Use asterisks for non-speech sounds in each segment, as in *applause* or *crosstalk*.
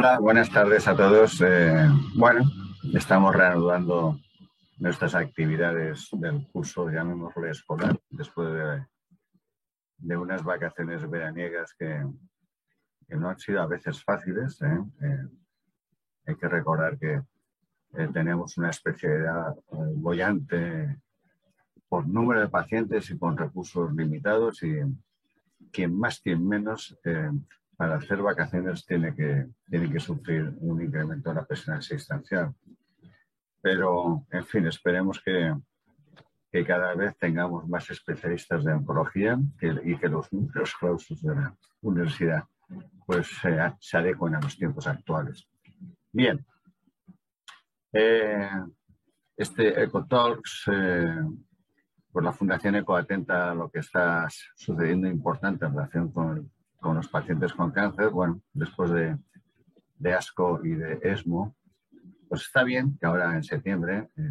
Hola, buenas tardes a todos. Eh, bueno, estamos reanudando nuestras actividades del curso, llamémosle escolar, después de, unas vacaciones veraniegas que, no han sido a veces fáciles. ¿eh? Eh, hay que recordar que tenemos una especialidad bollante por número de pacientes y con recursos limitados y quien más, quien menos para hacer vacaciones tiene que, tiene que sufrir un incremento de la presión asistencial. Pero, en fin, esperemos que, que cada vez tengamos más especialistas de oncología y que los números clausos de la universidad pues, se, adecuen a los tiempos actuales. Bien. Eh, este EcoTalks, eh, pues la Fundación Eco atenta a lo que está sucediendo importante en relación con el con los pacientes con cáncer, bueno, después de, de ASCO y de ESMO, pues está bien que ahora en septiembre eh,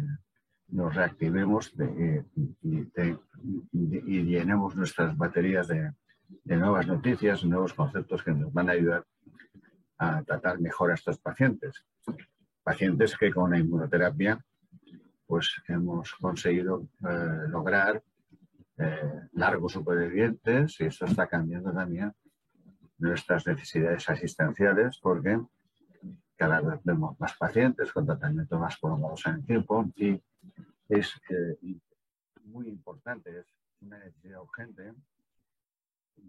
nos reactivemos y, llenemos nuestras baterías de, nuevas noticias, nuevos conceptos que nos van a ayudar a tratar mejor a estos pacientes. Pacientes que con la inmunoterapia pues hemos conseguido eh, lograr eh, largos supervivientes y eso está cambiando también nuestras necesidades asistenciales porque cada vez vemos más pacientes con tratamientos más prolongados en el tiempo y es eh, muy importante, es una necesidad urgente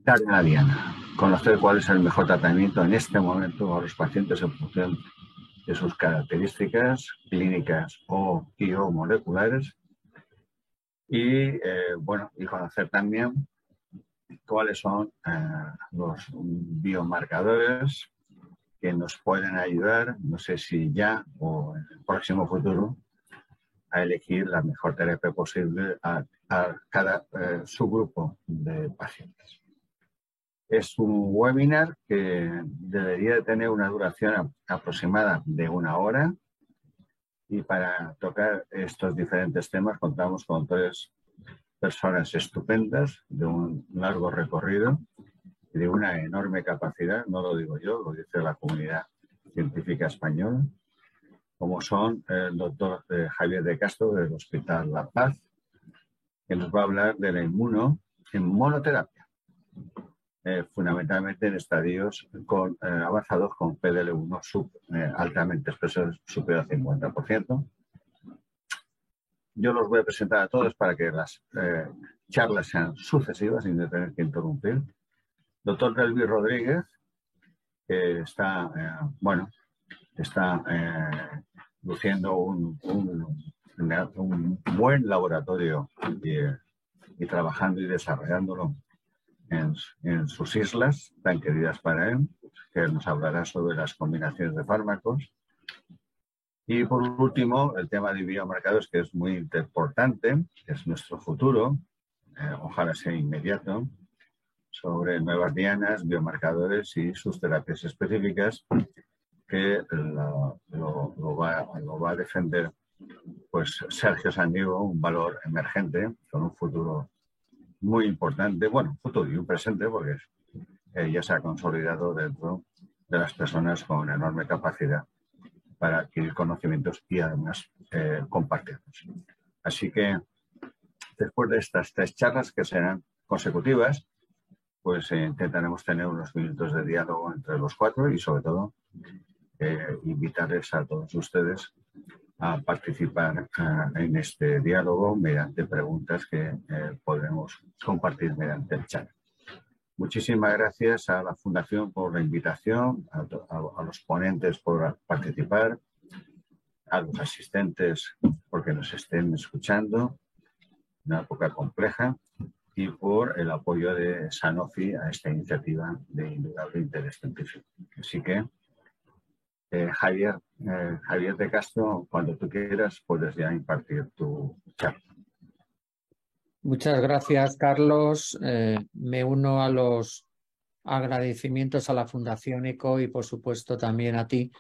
dar la diana, conocer cuál es el mejor tratamiento en este momento a los pacientes en función de sus características clínicas o, y o moleculares y eh, bueno y conocer también cuáles son eh, los biomarcadores que nos pueden ayudar, no sé si ya o en el próximo futuro, a elegir la mejor terapia posible a, cada eh, subgrupo de pacientes. Es un webinar que debería tener una duración aproximada de una hora y para tocar estos diferentes temas contamos con tres personas estupendas de un largo recorrido y de una enorme capacidad, no lo digo yo, lo dice la comunidad científica española, como son el doctor eh, Javier de Castro del Hospital La Paz, que nos va a hablar de la inmuno en monoterapia, eh, fundamentalmente en estadios eh, avanzados con PDL1 sub, altamente expreso superior al 50%, yo los voy a presentar a todos para que las eh, charlas sean sucesivas sin tener que interrumpir. Doctor Delvi Rodríguez, que está, eh, bueno, está eh, luciendo un, buen laboratorio y, trabajando y desarrollándolo en, en, sus islas tan queridas para él, que nos hablará sobre las combinaciones de fármacos y por último, el tema de biomarcadores, que es muy importante, es nuestro futuro, eh, ojalá sea inmediato, sobre nuevas dianas, biomarcadores y sus terapias específicas, que lo, va, a defender pues Sergio Sandiego, un valor emergente, con un futuro muy importante, bueno, futuro y un presente, porque eh, ya se ha consolidado dentro de las personas con enorme capacidad para adquirir conocimientos y además eh, compartirlos. Así que después de estas tres charlas que serán consecutivas, pues eh, intentaremos tener unos minutos de diálogo entre los cuatro y sobre todo eh, invitarles a todos ustedes a participar en este diálogo mediante preguntas que podremos compartir mediante el chat. Muchísimas gracias a la Fundación por la invitación, a, los ponentes por participar, a los asistentes porque nos estén escuchando, una época compleja, y por el apoyo de Sanofi a esta iniciativa de indudable interés científico. Así que, eh, Javier, eh, Javier de Castro, cuando tú quieras, puedes ya impartir tu charla. Muchas gracias, Carlos. Eh, me uno a los agradecimientos a la Fundación ECO y, por supuesto, también a ti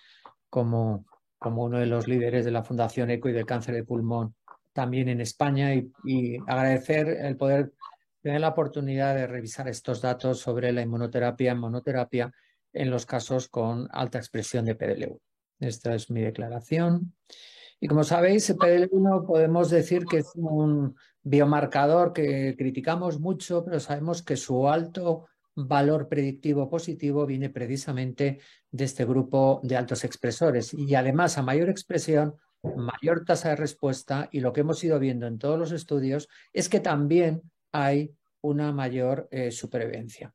como, como uno de los líderes de la Fundación ECO y del cáncer de pulmón también en España y, agradecer el poder tener la oportunidad de revisar estos datos sobre la inmunoterapia en monoterapia en los casos con alta expresión de PDL1. Esta es mi declaración. Y como sabéis, el PDL1 podemos decir que es un biomarcador que criticamos mucho, pero sabemos que su alto valor predictivo positivo viene precisamente de este grupo de altos expresores. Y además, a mayor expresión, mayor tasa de respuesta y lo que hemos ido viendo en todos los estudios es que también hay una mayor eh, supervivencia.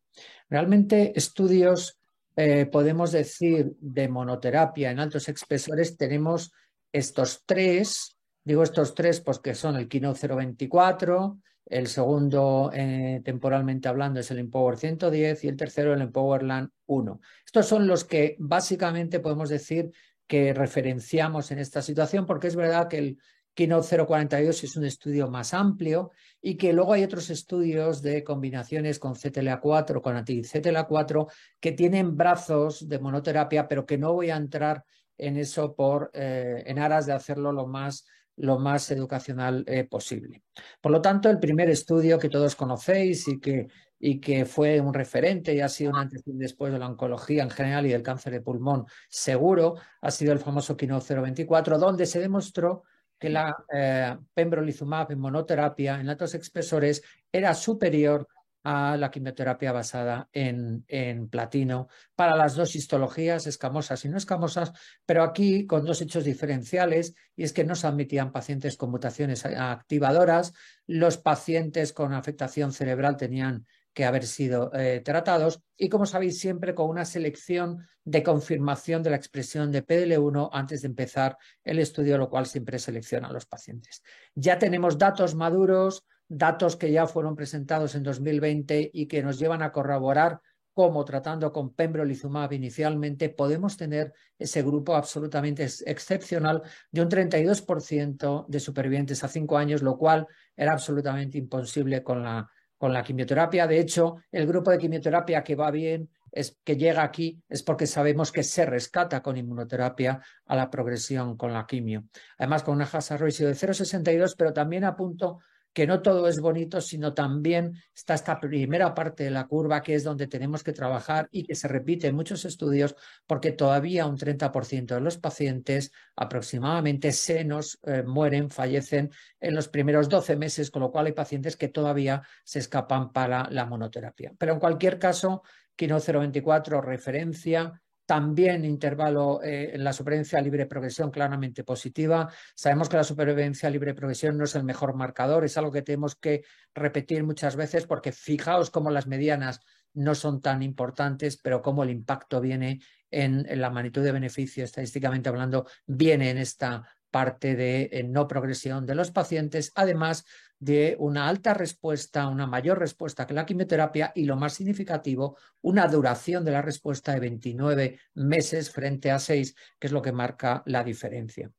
Realmente estudios, eh, podemos decir, de monoterapia en altos expresores, tenemos estos tres, digo estos tres porque pues son el Kino 024, el segundo, eh, temporalmente hablando, es el Empower 110 y el tercero, el Empowerland 1. Estos son los que básicamente podemos decir que referenciamos en esta situación, porque es verdad que el Keynote 042 es un estudio más amplio y que luego hay otros estudios de combinaciones con CTLA4, con anti-CTLA4, que tienen brazos de monoterapia, pero que no voy a entrar en eso por, eh, en aras de hacerlo lo más, lo más educacional eh, posible. Por lo tanto, el primer estudio que todos conocéis y que y que fue un referente y ha sido un antes y después de la oncología en general y del cáncer de pulmón seguro, ha sido el famoso Kino 024, donde se demostró que la eh, pembrolizumab en monoterapia en altos expresores era superior a la quimioterapia basada en, en, platino para las dos histologías, escamosas y no escamosas, pero aquí con dos hechos diferenciales, y es que no se admitían pacientes con mutaciones activadoras, los pacientes con afectación cerebral tenían que haber sido eh, tratados y, como sabéis, siempre con una selección de confirmación de la expresión de PDL1 antes de empezar el estudio, lo cual siempre selecciona a los pacientes. Ya tenemos datos maduros, datos que ya fueron presentados en 2020 y que nos llevan a corroborar cómo tratando con pembrolizumab inicialmente podemos tener ese grupo absolutamente excepcional de un 32% de supervivientes a cinco años, lo cual era absolutamente imposible con la con la quimioterapia. De hecho, el grupo de quimioterapia que va bien, es que llega aquí, es porque sabemos que se rescata con inmunoterapia a la progresión con la quimio. Además, con una hazard ratio de 0,62, pero también apunto que no todo es bonito, sino también está esta primera parte de la curva que es donde tenemos que trabajar y que se repite en muchos estudios porque todavía un 30% de los pacientes aproximadamente se nos eh, mueren, fallecen en los primeros 12 meses, con lo cual hay pacientes que todavía se escapan para la monoterapia. Pero en cualquier caso, Kino 024 referencia también intervalo eh, en la supervivencia libre progresión claramente positiva. Sabemos que la supervivencia libre progresión no es el mejor marcador, es algo que tenemos que repetir muchas veces porque fijaos cómo las medianas no son tan importantes, pero cómo el impacto viene en, la magnitud de beneficio, estadísticamente hablando, viene en esta parte de no progresión de los pacientes, además de una alta respuesta, una mayor respuesta que la quimioterapia y lo más significativo, una duración de la respuesta de 29 meses frente a 6, que es lo que marca la diferencia.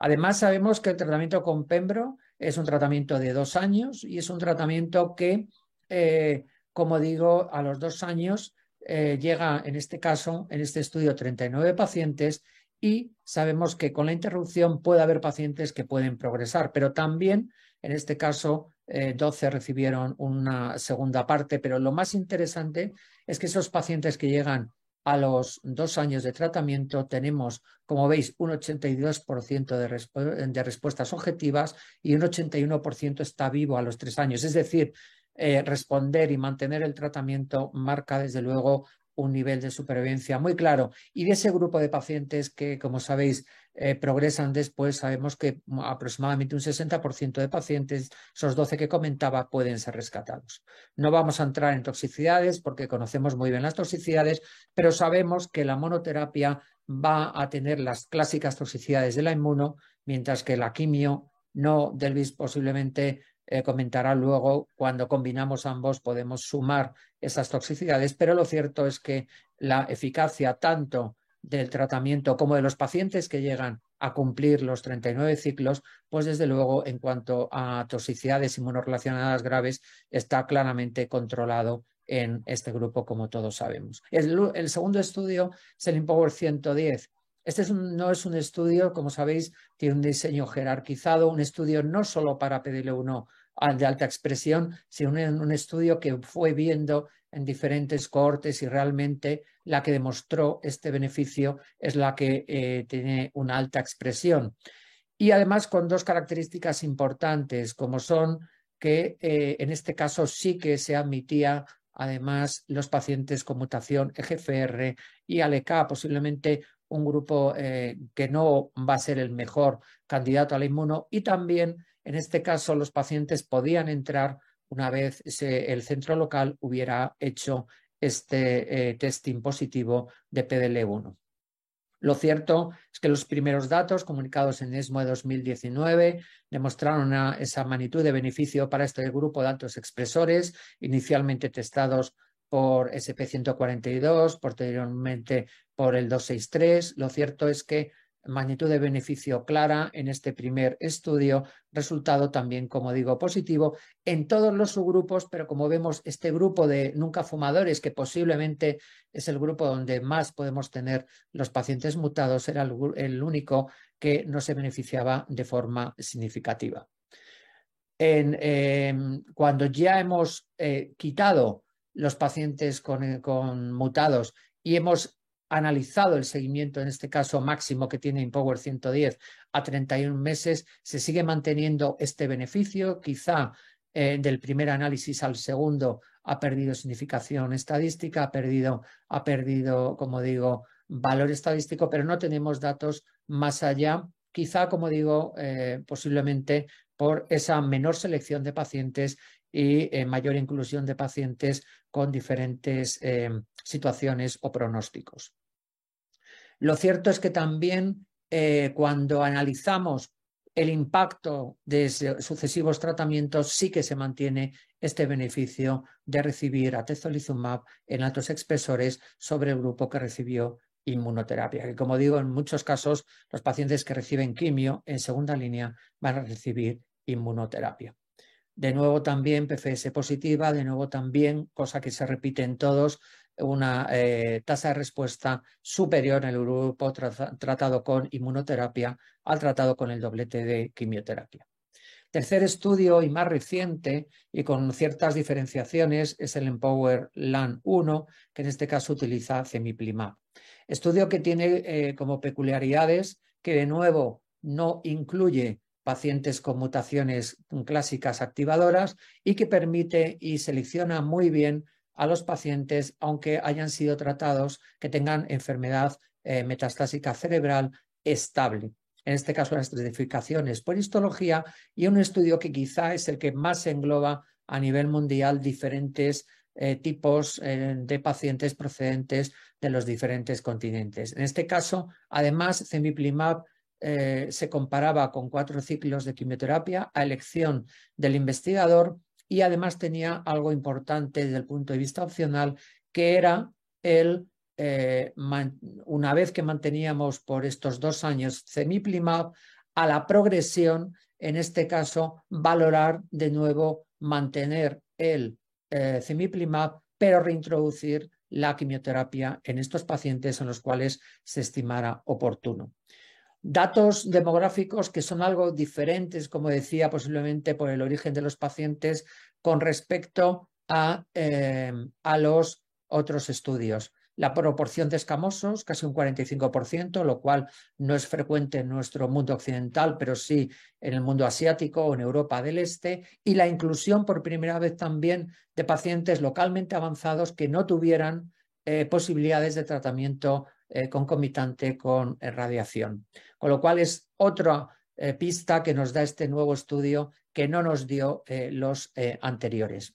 Además, sabemos que el tratamiento con Pembro es un tratamiento de dos años y es un tratamiento que, eh, como digo, a los dos años eh, llega, en este caso, en este estudio, 39 pacientes y sabemos que con la interrupción puede haber pacientes que pueden progresar, pero también en este caso, 12 eh, recibieron una segunda parte, pero lo más interesante es que esos pacientes que llegan a los dos años de tratamiento tenemos, como veis, un 82% de, de, respuestas objetivas y un 81% está vivo a los tres años. Es decir, eh, responder y mantener el tratamiento marca desde luego un nivel de supervivencia muy claro. Y de ese grupo de pacientes que, como sabéis, eh, progresan después, sabemos que aproximadamente un 60% de pacientes, esos 12 que comentaba, pueden ser rescatados. No vamos a entrar en toxicidades porque conocemos muy bien las toxicidades, pero sabemos que la monoterapia va a tener las clásicas toxicidades de la inmuno, mientras que la quimio no, Delvis posiblemente eh, comentará luego, cuando combinamos ambos podemos sumar esas toxicidades, pero lo cierto es que la eficacia tanto del tratamiento como de los pacientes que llegan a cumplir los 39 ciclos, pues desde luego en cuanto a toxicidades inmunorelacionadas graves está claramente controlado en este grupo, como todos sabemos. El, segundo estudio es el Empower 110. Este no es un estudio, como sabéis, tiene un diseño jerarquizado, un estudio no solo para PDL1 de alta expresión, sino un, estudio que fue viendo en diferentes cohortes y realmente la que demostró este beneficio es la que eh, tiene una alta expresión. Y además con dos características importantes, como son que eh, en este caso sí que se admitía además los pacientes con mutación EGFR y ALK, posiblemente un grupo eh, que no va a ser el mejor candidato a la inmuno y también en este caso los pacientes podían entrar una vez el centro local hubiera hecho este eh, testing positivo de PDL1. Lo cierto es que los primeros datos comunicados en ESMO de 2019 demostraron esa magnitud de beneficio para este grupo de altos expresores, inicialmente testados por SP142, posteriormente por el 263. Lo cierto es que magnitud de beneficio clara en este primer estudio, resultado también, como digo, positivo en todos los subgrupos, pero como vemos, este grupo de nunca fumadores, que posiblemente es el grupo donde más podemos tener los pacientes mutados, era el, único que no se beneficiaba de forma significativa. Em, cuando ya hemos eh, quitado los pacientes con, mutados y hemos analizado el seguimiento, en este caso máximo que tiene Empower 110 a 31 meses, se sigue manteniendo este beneficio. Quizá eh, del primer análisis al segundo ha perdido significación estadística, ha perdido, ha perdido, como digo, valor estadístico, pero no tenemos datos más allá. Quizá, como digo, eh, posiblemente por esa menor selección de pacientes y eh, mayor inclusión de pacientes con diferentes situaciones o pronósticos. Lo cierto es que también eh, cuando analizamos el impacto de sucesivos tratamientos, sí que se mantiene este beneficio de recibir atezolizumab en altos expresores sobre el grupo que recibió inmunoterapia. Que como digo, en muchos casos los pacientes que reciben quimio en segunda línea van a recibir inmunoterapia. De nuevo también PFS positiva, de nuevo también, cosa que se repite en todos, una eh, tasa de respuesta superior en el grupo tratado con inmunoterapia al tratado con el doblete de quimioterapia. Tercer estudio y más reciente y con ciertas diferenciaciones es el Empower LAN 1, que en este caso utiliza cemiplimab. Estudio que tiene eh, como peculiaridades que de nuevo no incluye pacientes con mutaciones clásicas activadoras y que permite y selecciona muy bien a los pacientes, aunque hayan sido tratados que tengan enfermedad eh, metastásica cerebral estable. En este caso, las estratificaciones por histología y un estudio que quizá es el que más engloba a nivel mundial diferentes eh, tipos eh, de pacientes procedentes de los diferentes continentes. En este caso, además, Cemiplimab se comparaba con cuatro ciclos de quimioterapia a elección del investigador y además tenía algo importante desde el punto de vista opcional, que era el, eh, una vez que manteníamos por estos dos años cemiplimab, a la progresión, en este caso, valorar de nuevo mantener el eh, cemiplimab, pero reintroducir la quimioterapia en estos pacientes en los cuales se estimara oportuno. Datos demográficos que son algo diferentes, como decía, posiblemente por el origen de los pacientes con respecto a, eh, a los otros estudios. La proporción de escamosos, casi un 45%, lo cual no es frecuente en nuestro mundo occidental, pero sí en el mundo asiático o en Europa del Este, y la inclusión por primera vez también de pacientes localmente avanzados que no tuvieran eh, posibilidades de tratamiento eh, concomitante con eh, radiación. Con lo cual es otra eh, pista que nos da este nuevo estudio que no nos dio los anteriores.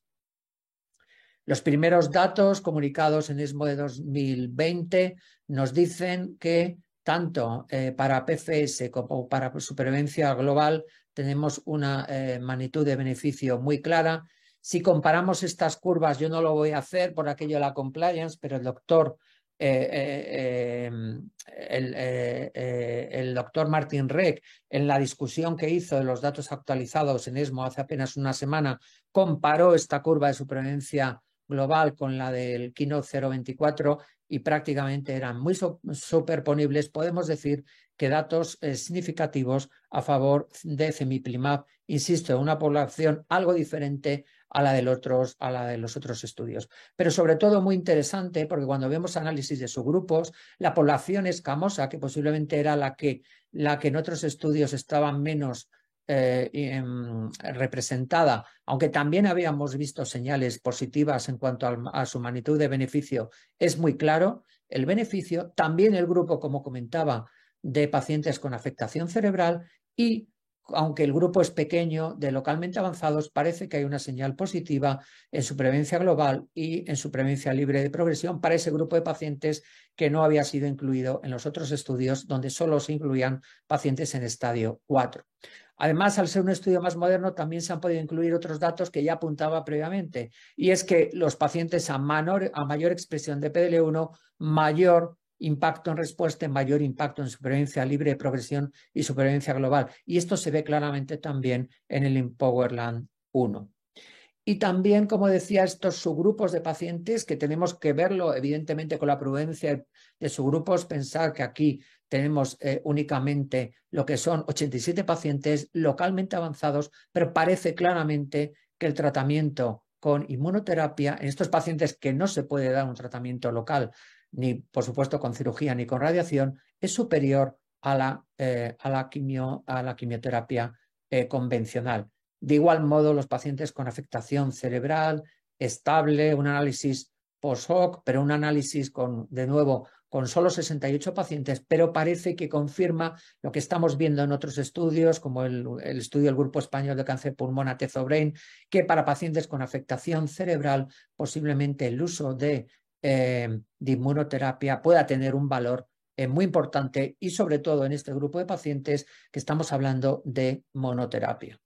Los primeros datos comunicados en ESMO de 2020 nos dicen que tanto para PFS como para supervivencia global tenemos una magnitud de beneficio muy clara. Si comparamos estas curvas, yo no lo voy a hacer por aquello de la compliance, pero el doctor eh, eh, em, eh, el, doctor Martin Reck, en la discusión que hizo de los datos actualizados en ESMO hace apenas una semana, comparó esta curva de supervivencia global con la del Keynote 024 y prácticamente eran muy superponibles, podemos decir que datos significativos a favor de Cemiplimab, insisto, una población algo diferente a la, de los otros estudios. Pero sobre todo muy interesante porque cuando vemos análisis de subgrupos, la población escamosa, que posiblemente era la que, la que en otros estudios estaba menos eh, em, representada, aunque también habíamos visto señales positivas en cuanto a, su magnitud de beneficio, es muy claro el beneficio. También el grupo, como comentaba, de pacientes con afectación cerebral y aunque el grupo es pequeño, de localmente avanzados, parece que hay una señal positiva en supervivencia global y en supervivencia libre de progresión para ese grupo de pacientes que no había sido incluido en los otros estudios donde solo se incluían pacientes en estadio 4. Además, al ser un estudio más moderno, también se han podido incluir otros datos que ya apuntaba previamente, y es que los pacientes a, a mayor expresión de PDL1, mayor impacto en respuesta, mayor impacto en supervivencia libre de progresión y supervivencia global. Y esto se ve claramente también en el Empowerland 1. Y también, como decía, estos subgrupos de pacientes que tenemos que verlo, evidentemente, con la prudencia de subgrupos, pensar que aquí tenemos eh, únicamente lo que son 87 pacientes localmente avanzados, pero parece claramente que el tratamiento con inmunoterapia en estos pacientes que no se puede dar un tratamiento local, ni por supuesto con cirugía ni con radiación, es superior a la, eh, a la, quimio, a la quimioterapia eh, convencional. De igual modo, los pacientes con afectación cerebral estable, un análisis post-hoc, pero un análisis con, de nuevo, con solo 68 pacientes, pero parece que confirma lo que estamos viendo en otros estudios, como el, estudio del Grupo Español de Cáncer Pulmón Atezobrain, que para pacientes con afectación cerebral, posiblemente el uso de, eh, de inmunoterapia pueda tener un valor eh, muy importante y sobre todo en este grupo de pacientes que estamos hablando de monoterapia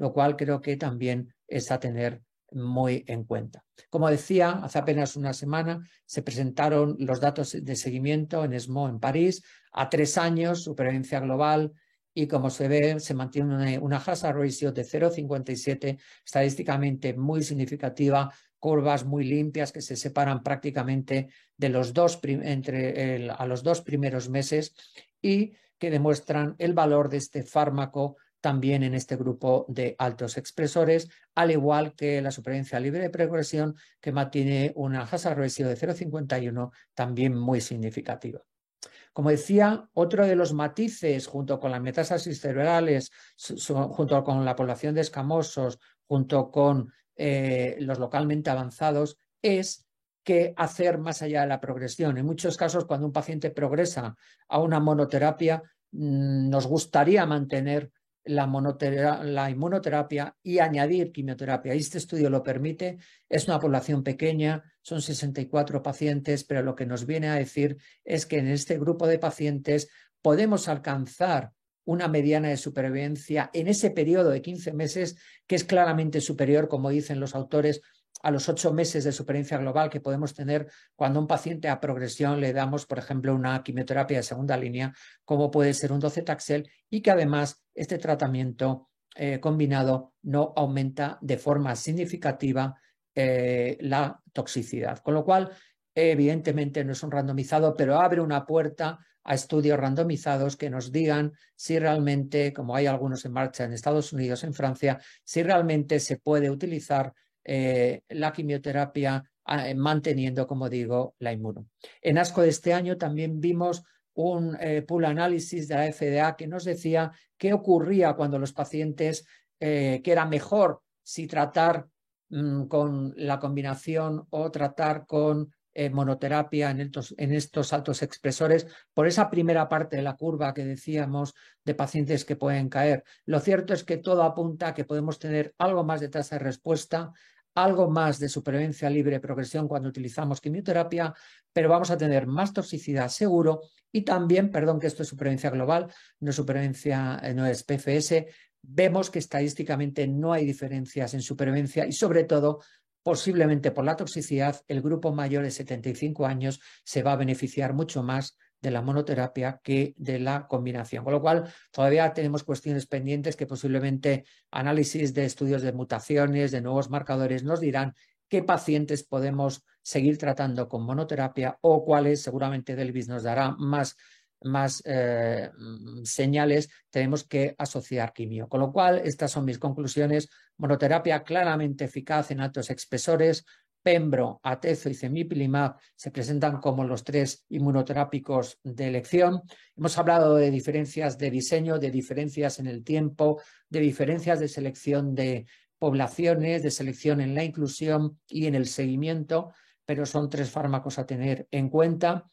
lo cual creo que también es a tener muy en cuenta. Como decía, hace apenas una semana se presentaron los datos de seguimiento en ESMO en París, a tres años, supervivencia global, y como se ve, se mantiene una, hazard ratio de 0,57, estadísticamente muy significativa, curvas muy limpias que se separan prácticamente de los dos entre a los dos primeros meses y que demuestran el valor de este fármaco también en este grupo de altos expresores, al igual que la supervivencia libre de progresión, que mantiene una hazard ratio de 0,51 también muy significativa. Como decía, otro de los matices, junto con las metástasis cerebrales, junto con la población de escamosos, junto con eh, los localmente avanzados, es que hacer más allá de la progresión. En muchos casos, cuando un paciente progresa a una monoterapia, mm, nos gustaría mantener la, inmunoterapia y añadir quimioterapia. Este estudio lo permite. Es una población pequeña, son 64 pacientes, pero lo que nos viene a decir es que en este grupo de pacientes podemos alcanzar una mediana de supervivencia en ese periodo de 15 meses, que es claramente superior, como dicen los autores, a los ocho meses de supervivencia global que podemos tener cuando a un paciente a progresión le damos, por ejemplo, una quimioterapia de segunda línea, como puede ser un docetaxel, y que además este tratamiento eh, combinado no aumenta de forma significativa eh, la toxicidad. Con lo cual, evidentemente no es un randomizado, pero abre una puerta a estudios randomizados que nos digan si realmente, como hay algunos en marcha en Estados Unidos, en Francia, si realmente se puede utilizar eh, la quimioterapia ah, manteniendo, como digo, la inmuno. En ASCO de este año también vimos un eh, pool análisis de la FDA que nos decía qué ocurría cuando los pacientes, eh, que era mejor si tratar mm, con la combinación o tratar con monoterapia en estos, en estos, altos expresores, por esa primera parte de la curva que decíamos de pacientes que pueden caer. Lo cierto es que todo apunta a que podemos tener algo más de tasa de respuesta, algo más de supervivencia libre progresión cuando utilizamos quimioterapia, pero vamos a tener más toxicidad seguro y también, perdón que esto es supervivencia global, no supervivencia, eh, no es PFS, vemos que estadísticamente no hay diferencias en supervivencia y sobre todo posiblemente por la toxicidad, el grupo mayor de 75 años se va a beneficiar mucho más de la monoterapia que de la combinación. Con lo cual, todavía tenemos cuestiones pendientes que posiblemente análisis de estudios de mutaciones, de nuevos marcadores, nos dirán qué pacientes podemos seguir tratando con monoterapia o cuáles, seguramente Delvis nos dará más, más eh, señales, tenemos que asociar quimio. Con lo cual, estas son mis conclusiones. Monoterapia claramente eficaz en altos espesores, Pembro, Atezo y Cemipilimab se presentan como los tres inmunoterápicos de elección. Hemos hablado de diferencias de diseño, de diferencias en el tiempo, de diferencias de selección de poblaciones, de selección en la inclusión y en el seguimiento, pero son tres fármacos a tener en cuenta.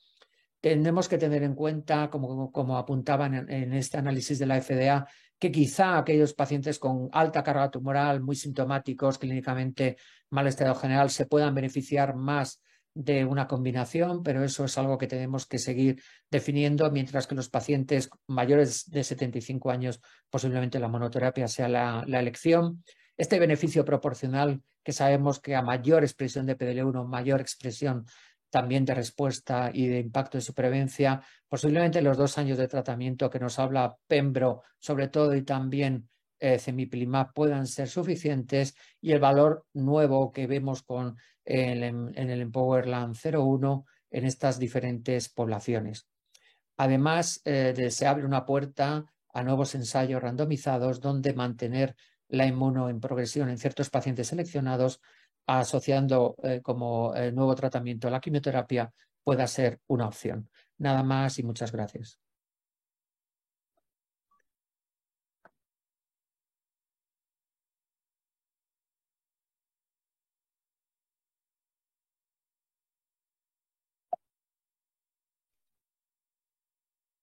Tenemos que tener en cuenta, como, apuntaban en, en este análisis de la FDA, que quizá aquellos pacientes con alta carga tumoral, muy sintomáticos, clínicamente mal estado general, se puedan beneficiar más de una combinación, pero eso es algo que tenemos que seguir definiendo, mientras que los pacientes mayores de 75 años posiblemente la monoterapia sea la, la elección. Este beneficio proporcional que sabemos que a mayor expresión de PDL1, mayor expresión también de respuesta y de impacto de supervivencia, posiblemente los dos años de tratamiento que nos habla Pembro, sobre todo, y también eh, Cemiplimab puedan ser suficientes y el valor nuevo que vemos con el, en el Empowerland 01 en estas diferentes poblaciones. Además, eh, se abre una puerta a nuevos ensayos randomizados donde mantener la inmuno en progresión en ciertos pacientes seleccionados asociando eh, como eh, nuevo tratamiento a la quimioterapia pueda ser una opción. Nada más y muchas gracias.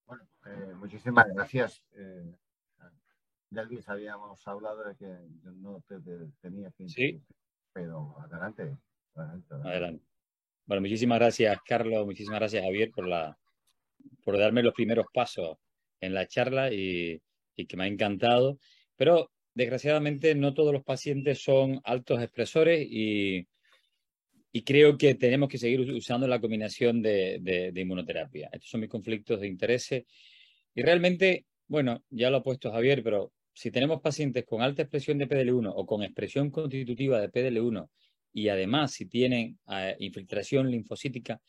Bueno, eh, muchísimas gracias. ya les habíamos hablado de que yo no te, tenía que Sí pero adelante, adelante. Bueno, muchísimas gracias, Carlos. Muchísimas gracias, Javier, por, la, por darme los primeros pasos en la charla y, que me ha encantado. Pero desgraciadamente no todos los pacientes son altos expresores y, y creo que tenemos que seguir usando la combinación de, de, de, inmunoterapia. Estos son mis conflictos de interés. Y realmente, bueno, ya lo ha puesto Javier, pero si tenemos pacientes con alta expresión de PDL1 o con expresión constitutiva de PDL1 y además si tienen eh, infiltración linfocítica,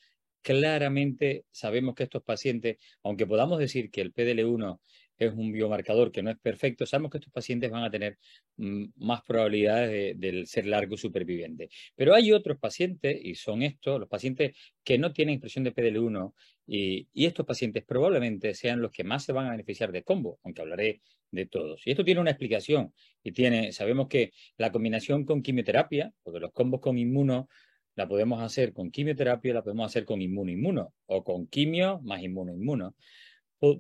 claramente sabemos que estos pacientes, aunque podamos decir que el PDL1 es un biomarcador que no es perfecto, sabemos que estos pacientes van a tener mm, más probabilidades de, ser largo superviviente. Pero hay otros pacientes, y son estos, los pacientes que no tienen expresión de PDL1, y, y, estos pacientes probablemente sean los que más se van a beneficiar de combo, aunque hablaré de todos. Y esto tiene una explicación, y tiene, sabemos que la combinación con quimioterapia, porque los combos con inmuno la podemos hacer con quimioterapia, la podemos hacer con inmuno-inmuno, o con quimio más inmuno-inmuno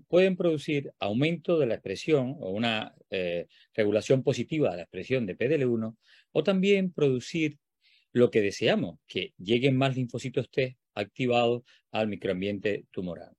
pueden producir aumento de la expresión o una eh, regulación positiva de la expresión de PDL1 o también producir lo que deseamos, que lleguen más linfocitos T activados al microambiente tumoral.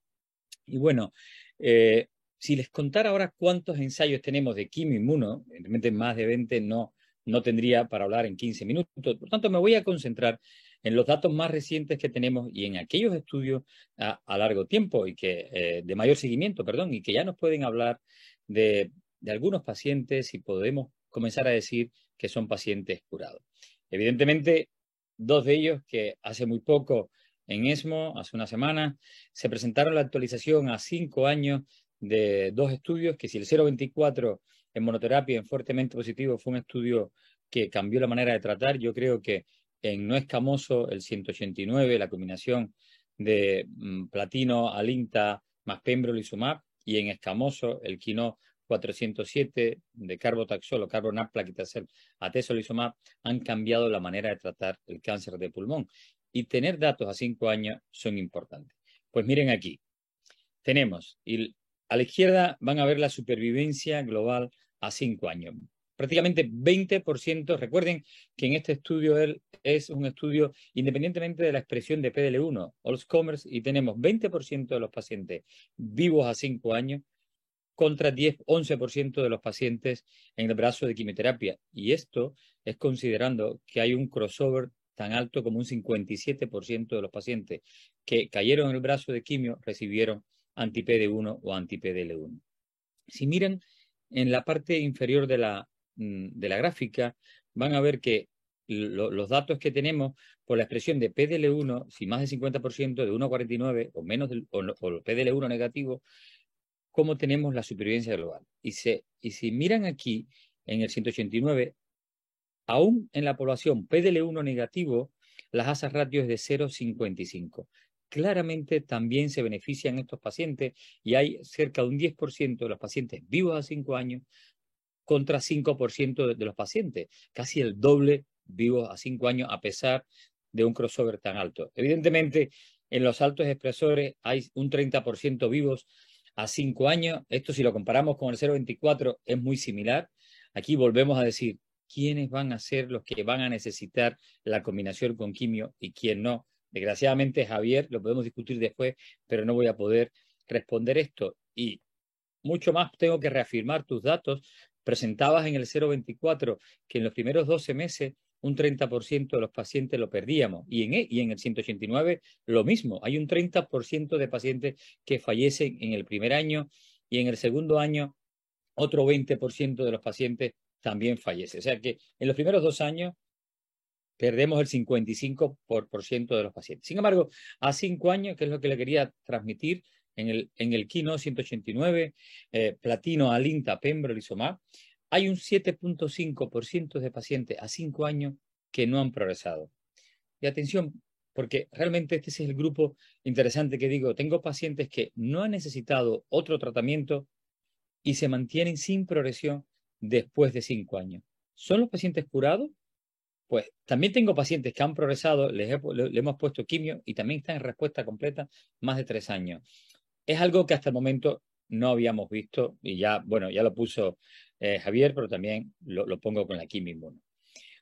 Y bueno, eh, si les contara ahora cuántos ensayos tenemos de quimio inmuno, evidentemente más de 20 no, no tendría para hablar en 15 minutos. Por tanto, me voy a concentrar en los datos más recientes que tenemos y en aquellos estudios a, largo tiempo y que eh, de mayor seguimiento, perdón, y que ya nos pueden hablar de, de algunos pacientes y podemos comenzar a decir que son pacientes curados. Evidentemente, dos de ellos que hace muy poco en ESMO, hace una semana, se presentaron la actualización a cinco años de dos estudios, que si el 024 en monoterapia en fuertemente positivo fue un estudio que cambió la manera de tratar, yo creo que en no escamoso el 189, la combinación de mm, platino, alinta más pembrolizumab, y en escamoso el quino 407 de carbotaxol o carbonat plaquitacel atezolizumab han cambiado la manera de tratar el cáncer de pulmón. Y tener datos a cinco años son importantes. Pues miren aquí, tenemos, y a la izquierda van a ver la supervivencia global a cinco años prácticamente 20%. Recuerden que en este estudio es un estudio independientemente de la expresión de PDL1, Commerce, y tenemos 20% de los pacientes vivos a 5 años contra 10, 11% de los pacientes en el brazo de quimioterapia. Y esto es considerando que hay un crossover tan alto como un 57% de los pacientes que cayeron en el brazo de quimio recibieron anti-PD1 o anti-PDL1. Si miran en la parte inferior de la Mm, gráfica, van a ver que los datos que tenemos por la expresión de PDL1, si más del 50% de 1,49 o menos del, o, PDL1 negativo, cómo tenemos la supervivencia global. Y, y si miran aquí en el 189, aún en la población PDL1 negativo, las asas ratios es de 0,55. Claramente también se benefician estos pacientes y hay cerca de un 10% de los pacientes vivos a 5 años contra 5% de los pacientes, casi el doble vivos a 5 años a pesar de un crossover tan alto. Evidentemente, en los altos expresores hay un 30% vivos a 5 años. Esto si lo comparamos con el 0,24 es muy similar. Aquí volvemos a decir, quiénes van a ser los que van a necesitar la combinación con quimio y quién no. Desgraciadamente, Javier, lo podemos discutir después, pero no voy a poder responder esto. Y mucho más tengo que reafirmar tus datos. Presentabas en el 024 que en los primeros 12 meses un 30% de los pacientes lo perdíamos. Y en, e, y en el 189 lo mismo. Hay un 30% de pacientes que fallecen en el primer año y en el segundo año otro 20% de los pacientes también fallece. O sea que en los primeros dos años perdemos el 55% de los pacientes. Sin embargo, a cinco años, que es lo que le quería transmitir en el, en el Kino 189, eh, platino, alinta, pembrolizumab, hay un 7.5% de pacientes a cinco años que no han progresado. Y atención, porque realmente este es el grupo interesante que digo, tengo pacientes que no han necesitado otro tratamiento y se mantienen sin progresión después de cinco años. ¿Son los pacientes curados? Pues también tengo pacientes que han progresado, les, le, hemos puesto quimio y también están en respuesta completa más de tres años. Es algo que hasta el momento no habíamos visto y ya, bueno, ya lo puso eh, Javier, pero también lo, pongo con la quimio inmuno.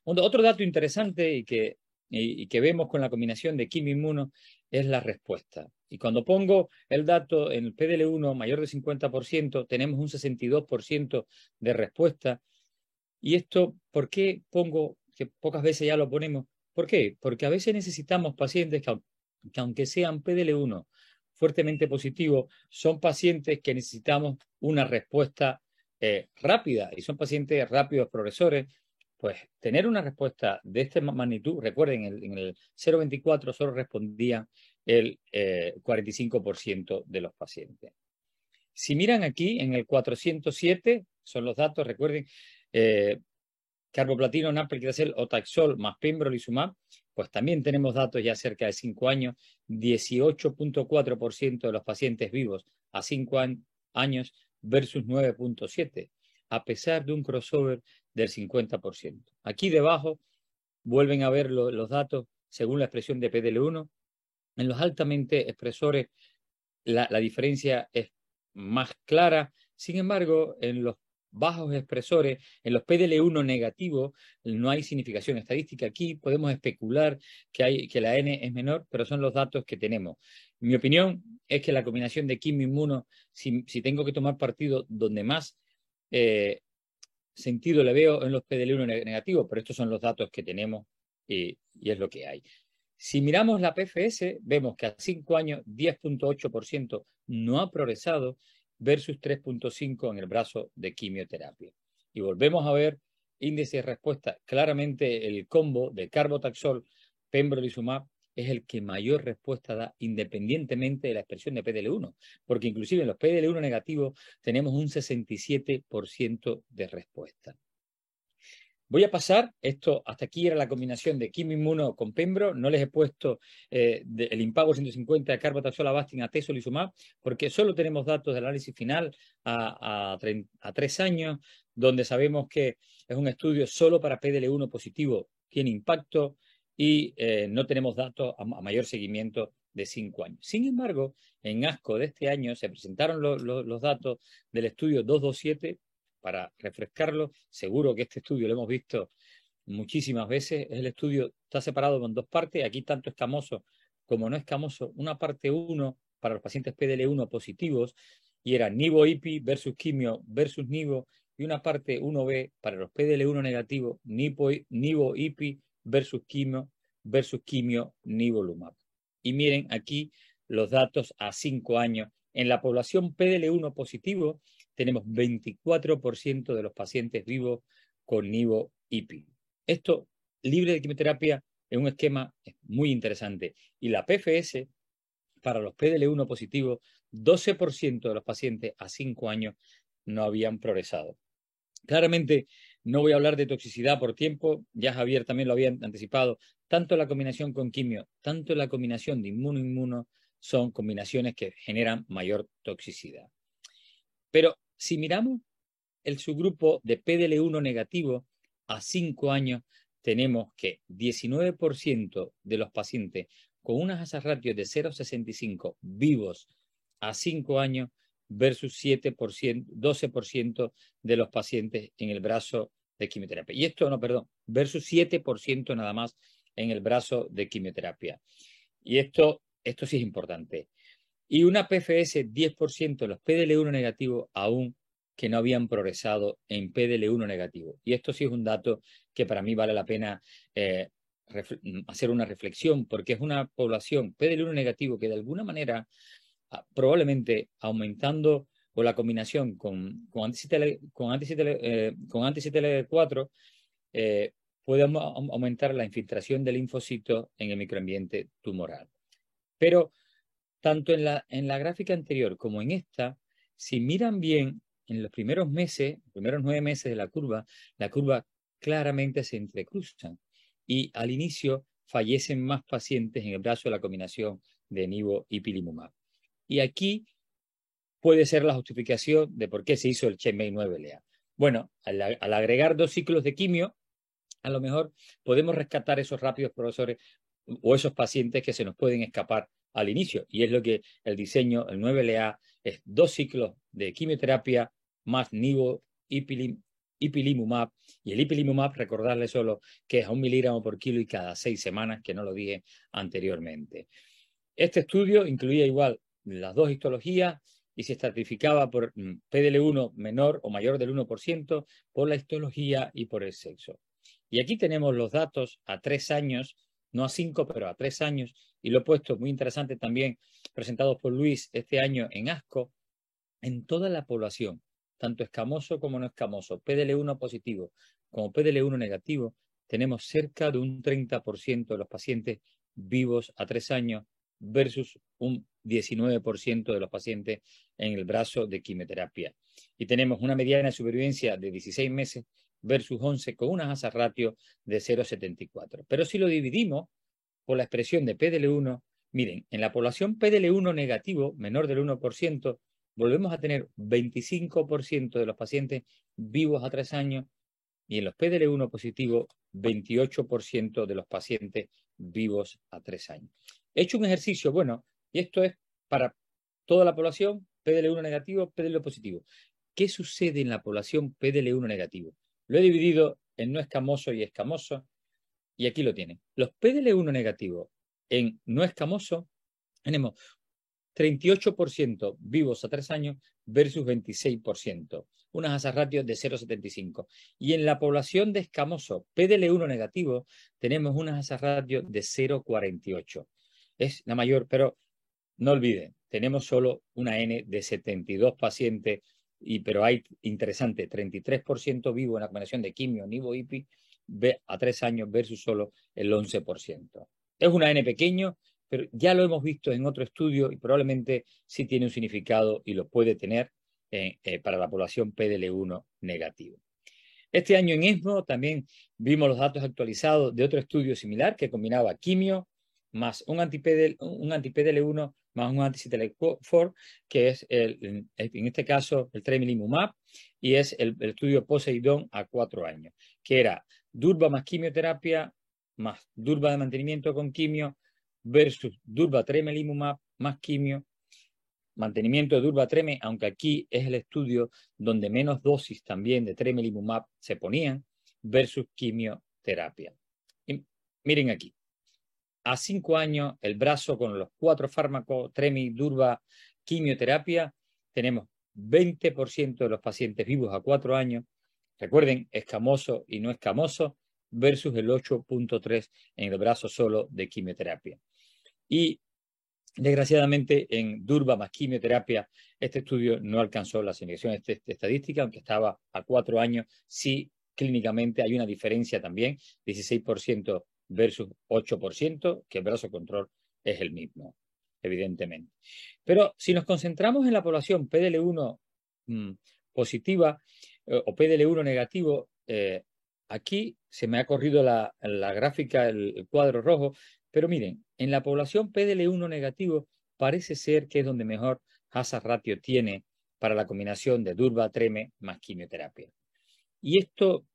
Otro dato interesante y que, y, que vemos con la combinación de quimio inmuno es la respuesta. Y cuando pongo el dato en el PDL1 mayor de 50%, tenemos un 62% de respuesta. Y esto, ¿por qué pongo, que pocas veces ya lo ponemos? ¿Por qué? Porque a veces necesitamos pacientes que, aunque sean PDL1 fuertemente positivos, son pacientes que necesitamos una respuesta eh, rápida y son pacientes rápidos progresores. Pues tener una respuesta de esta magnitud, recuerden, en el, en el 024 solo respondían el 45% eh, de los pacientes. Si miran aquí en el 407, son los datos, recuerden, eh, carboplatino, napelquiracel o taxol más pembrolizumab, pues también tenemos datos ya cerca de 5 años, 18.4% de los pacientes vivos a 5 años versus 9.7, a pesar de un crossover del 50%. Aquí debajo vuelven a ver los datos según la expresión de PDL1, en los altamente expresores la, diferencia es más clara. Sin embargo, en los bajos expresores, en los PDL1 negativos, no hay significación estadística. Aquí podemos especular que, hay, que la N es menor, pero son los datos que tenemos. Mi opinión es que la combinación de quimio inmuno, si, tengo que tomar partido donde más eh, sentido le veo en los PDL1 negativos, pero estos son los datos que tenemos y es lo que hay. Si miramos la PFS, vemos que a 5 años 10.8% no ha progresado versus 3.5% en el brazo de quimioterapia. Y volvemos a ver índice de respuesta. Claramente el combo de carbotaxol, pembrolizumab, es el que mayor respuesta da independientemente de la expresión de PDL1, porque inclusive en los PDL1 negativos tenemos un 67% de respuesta. Voy a pasar, esto hasta aquí era la combinación de inmuno con pembro, no les he puesto eh, el impago 150 de carbotaxol, avastin, atezolizumab, porque solo tenemos datos del análisis final a, tres años, donde sabemos que es un estudio solo para PDL1 positivo, tiene impacto y eh, no tenemos datos a, mayor seguimiento de cinco años. Sin embargo, en ASCO de este año se presentaron los datos del estudio 227 para refrescarlo, seguro que este estudio lo hemos visto muchísimas veces. El estudio está separado en dos partes, aquí tanto escamoso como no escamoso. Una parte 1 para los pacientes PDL1 positivos y era nivo-IPI versus quimio versus nivo y una parte 1B para los PDL1 negativos, nivo-IPI versus quimio versus quimio nivolumab. Y miren aquí los datos a 5 años. En la población PDL1 positivo tenemos 24% de los pacientes vivos con nivo IPI. Esto libre de quimioterapia en un esquema muy interesante. Y la PFS, para los PDL1 positivos, 12% de los pacientes a 5 años no habían progresado. Claramente, no voy a hablar de toxicidad por tiempo, ya Javier también lo había anticipado. Tanto la combinación con quimio, tanto la combinación de inmuno-inmuno son combinaciones que generan mayor toxicidad. Pero si miramos el subgrupo de PDL1 negativo, a 5 años tenemos que 19% de los pacientes con unas asas ratios de 0,65 vivos a 5 años versus 7%, 12% de los pacientes en el brazo de quimioterapia. Y esto, no, perdón, versus 7% nada más en el brazo de quimioterapia. Y esto, esto sí es importante. Y una PFS 10% de los PDL1 negativos aún que no habían progresado en PDL1 negativo. Y esto sí es un dato que para mí vale la pena eh, hacer una reflexión, porque es una población PDL1 negativo que de alguna manera, ah, probablemente aumentando o la combinación con, con anti-CTL4, eh, eh, puede aumentar la infiltración del linfocito en el microambiente tumoral. Pero tanto en la, en la gráfica anterior como en esta, si miran bien en los primeros meses, primeros nueve meses de la curva, la curva claramente se entrecruzan y al inicio fallecen más pacientes en el brazo de la combinación de nivo y pilimumab. Y aquí puede ser la justificación de por qué se hizo el CheMay 9LA. Bueno, al, agregar dos ciclos de quimio, a lo mejor podemos rescatar esos rápidos profesores o esos pacientes que se nos pueden escapar al inicio. Y es lo que el diseño, el 9LA, es dos ciclos de quimioterapia más nivo ipilimumab. Y el ipilimumab, recordarle solo que es a un miligramo por kilo y cada seis semanas, que no lo dije anteriormente. Este estudio incluía igual las dos histologías y se estratificaba por mm, PDL1 menor o mayor del 1% por la histología y por el sexo. Y aquí tenemos los datos a tres años, no a cinco, pero a tres años, y lo he puesto muy interesante también, presentados por Luis este año en ASCO, en toda la población, tanto escamoso como no escamoso, PDL1 positivo como PDL1 negativo, tenemos cerca de un 30% de los pacientes vivos a tres años versus un 19% de los pacientes en el brazo de quimioterapia. Y tenemos una mediana de supervivencia de 16 meses versus 11 con una asa ratio de 0,74. Pero si lo dividimos por la expresión de PDL1, miren, en la población PDL1 negativo, menor del 1%, volvemos a tener 25% de los pacientes vivos a tres años y en los PDL1 positivos, 28% de los pacientes vivos a tres años. He hecho un ejercicio, bueno, y esto es para toda la población, PDL1 negativo, PDL positivo. ¿Qué sucede en la población PDL1 negativo? Lo he dividido en no escamoso y escamoso, y aquí lo tienen. Los PDL1 negativos en no escamoso tenemos 38% vivos a tres años versus 26%, unas asas ratios de 0,75. Y en la población de escamoso PDL1 negativo tenemos unas asas ratios de 0,48. Es la mayor, pero no olviden, tenemos solo una N de 72 pacientes, y, pero hay interesante, 33% vivo en la combinación de quimio, nivo, IPI, a tres años versus solo el 11%. Es una N pequeño, pero ya lo hemos visto en otro estudio y probablemente sí tiene un significado y lo puede tener eh, eh, para la población PDL1 negativo. Este año en ESMO también vimos los datos actualizados de otro estudio similar que combinaba quimio más un anti-PDL1 más un anti-CTLA4, que es el, en este caso el tremelimumab, y es el, el, estudio Poseidón a cuatro años, que era durva más quimioterapia más durva de mantenimiento con quimio versus durva-tremelimumab más quimio, mantenimiento de durva-treme, aunque aquí es el estudio donde menos dosis también de tremelimumab se ponían, versus quimioterapia. miren aquí, a cinco años, el brazo con los cuatro fármacos, tremi, durva, quimioterapia, tenemos 20% de los pacientes vivos a cuatro años, recuerden, escamoso y no escamoso, versus el 8.3 en el brazo solo de quimioterapia. Y desgraciadamente en Durba más quimioterapia, este estudio no alcanzó la selección estadística, aunque estaba a cuatro años, sí clínicamente hay una diferencia también, 16% versus 8%, que el brazo control es el mismo, evidentemente. Pero si nos concentramos en la población PDL1 mm, positiva o PDL1 negativo, eh, aquí se me ha corrido la, gráfica, el, cuadro rojo, pero miren, en la población PDL1 negativo parece ser que es donde mejor hazard ratio tiene para la combinación de durva, treme más quimioterapia. Y esto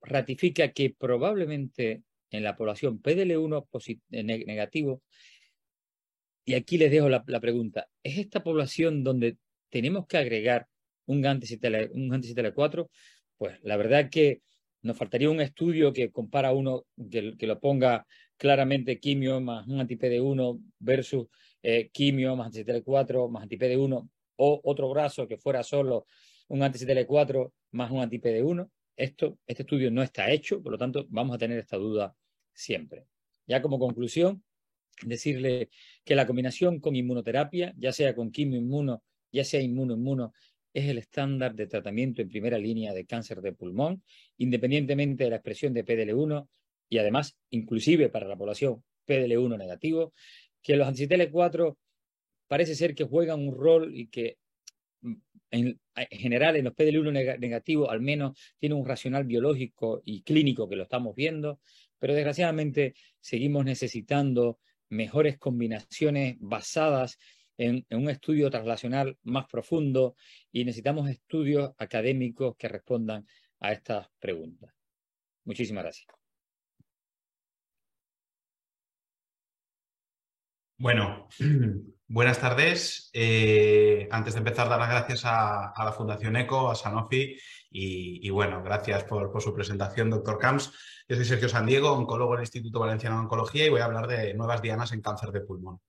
ratifica que probablemente en la población PDL1 eh, negativo, y aquí les dejo la, pregunta, ¿es esta población donde tenemos que agregar un anti-CTLA4? Pues la verdad que nos faltaría un estudio que compara uno, que, lo ponga claramente quimio más un anti-PD1 versus eh, quimio más anti-CTLA4 más anti-PD1 o otro brazo que fuera solo un anti-CTLA4 más un anti-PD1. Esto, este estudio no está hecho, por lo tanto vamos a tener esta duda siempre. Ya como conclusión, decirle que la combinación con inmunoterapia, ya sea con quimio-inmuno, ya sea inmuno-inmuno, es el estándar de tratamiento en primera línea de cáncer de pulmón, independientemente de la expresión de PDL1 y además, inclusive para la población PDL1 negativo, que los anti 4 parece ser que juegan un rol y que mm, en, general en los PDL1 negativos al menos tiene un racional biológico y clínico que lo estamos viendo, pero desgraciadamente seguimos necesitando mejores combinaciones basadas en, un estudio translacional más profundo y necesitamos estudios académicos que respondan a estas preguntas. Muchísimas gracias. Bueno, *clears throat* buenas tardes. Eh, antes de empezar, dar las gracias a, la Fundación ECO, a Sanofi y, bueno, gracias por, por, su presentación, doctor Camps. Yo soy Sergio San Diego, oncólogo del Instituto Valenciano de Oncología y voy a hablar de nuevas dianas en cáncer de pulmón.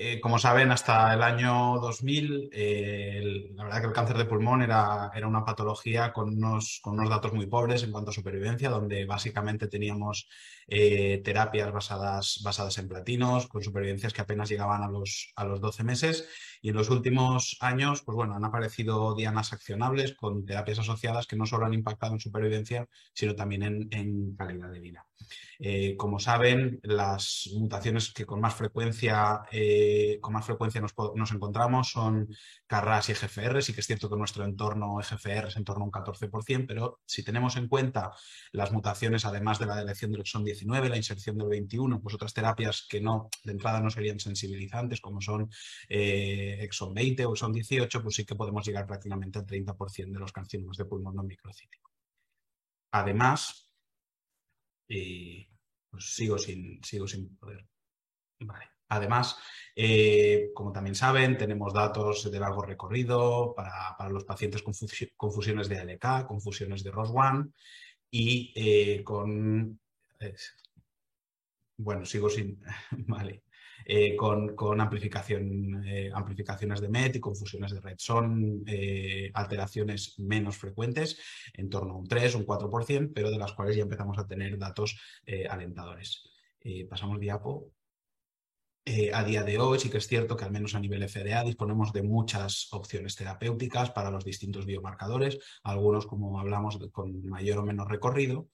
Eh, como saben, hasta el año 2000, eh, la verdad que el cáncer de pulmón era, era una patología con unos, con unos, datos muy pobres en cuanto a supervivencia, donde básicamente teníamos eh, terapias basadas, basadas en platinos, con supervivencias que apenas llegaban a los, a los 12 meses. Y en los últimos años, pues bueno, han aparecido dianas accionables con terapias asociadas que no solo han impactado en supervivencia, sino también en, en calidad de vida. Eh, como saben, las mutaciones que con más frecuencia, eh, con más frecuencia nos, encontramos son CARRAS y EGFR. Sí que es cierto que nuestro entorno EGFR es en torno a un 14%, pero si tenemos en cuenta las mutaciones, además de la elección del exón 19, la inserción del 21, pues otras terapias que no, de entrada no serían sensibilizantes, como son eh, exón 20 o exón 18, pues sí que podemos llegar prácticamente al 30% de los carcinomas de pulmón no microcítico. Además, pues sigo sin, sigo sin poder. Además, eh, como también saben, tenemos datos de largo recorrido para, los pacientes con confusiones de ALK, confusiones de ROS1 y eh, con... bueno, sigo sin... *laughs* vale. Eh, con, amplificación, eh, amplificaciones de MET y confusiones de red. Son eh, alteraciones menos frecuentes, en torno a un 3, un 4%, pero de las cuales ya empezamos a tener datos alentadores. pasamos diapo. a día de hoy sí que es cierto que al menos a nivel FDA disponemos de muchas opciones terapéuticas para los distintos biomarcadores, algunos como hablamos con mayor o menos recorrido,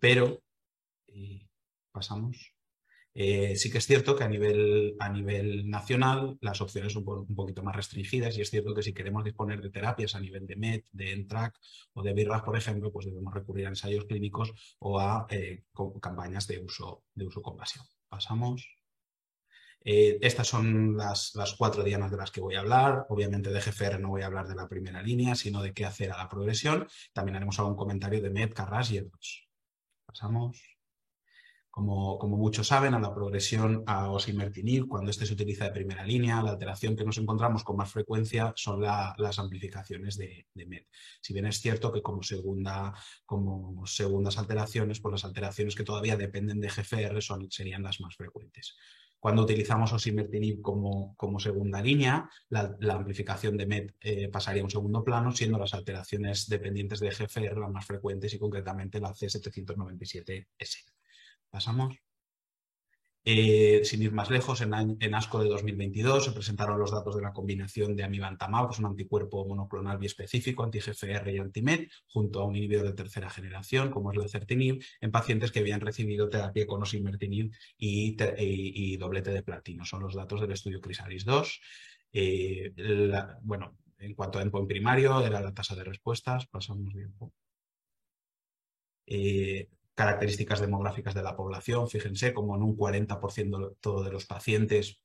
pero pasamos. Eh, sí que es cierto que a nivel, a nivel nacional las opciones son un, poquito más restringidas y es cierto que si queremos disponer de terapias a nivel de MET, de ENTRAC o de BIRRAG, por ejemplo, pues debemos recurrir a ensayos clínicos o a eh, campañas de uso, de uso compasión. Pasamos. Eh, estas son las, las, cuatro dianas de las que voy a hablar. Obviamente de GFR no voy a hablar de la primera línea, sino de qué hacer a la progresión. También haremos algún comentario de MET, CARRAS y EDOS. Pasamos. Como, muchos saben, a la progresión a osimertinib, cuando este se utiliza de primera línea, la alteración que nos encontramos con más frecuencia son las amplificaciones de, de, MET. Si bien es cierto que como, segunda, como segundas alteraciones, pues las alteraciones que todavía dependen de GFR son, serían las más frecuentes. Cuando utilizamos osimertinib como, como segunda línea, la, amplificación de MET eh, pasaría a un segundo plano, siendo las alteraciones dependientes de GFR las más frecuentes y concretamente la C797S. Pasamos. Eh, sin ir más lejos, en, ASCO de 2022 se presentaron los datos de la combinación de amivantamab, que es un anticuerpo monoclonal biespecífico, anti-GFR y anti-MET, junto a un inhibidor de tercera generación, como es la certinib, en pacientes que habían recibido terapia con osimertinib y, doblete de platino. Son los datos del estudio Crisalis 2. Eh, bueno, en cuanto a endpoint primario, era la tasa de respuestas, pasamos bien. Eh, características demográficas de la población, fíjense, como en un 40% de los pacientes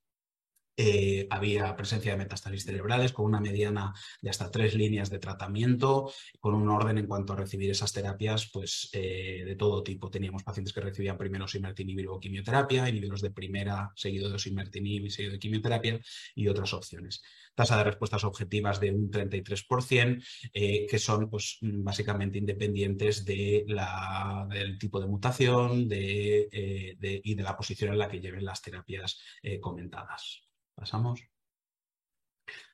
eh, había presencia de metástasis cerebrales con una mediana de hasta tres líneas de tratamiento, con un orden en cuanto a recibir esas terapias pues, eh, de todo tipo. Teníamos pacientes que recibían primero osimertinib y luego quimioterapia, inhibidores de primera seguido de osimertinib y seguido de quimioterapia y otras opciones. Tasa de respuestas objetivas de un 33%, eh, que son pues, básicamente independientes de la, del tipo de mutación de, y de la posición en la que lleven las terapias comentadas. Pasamos.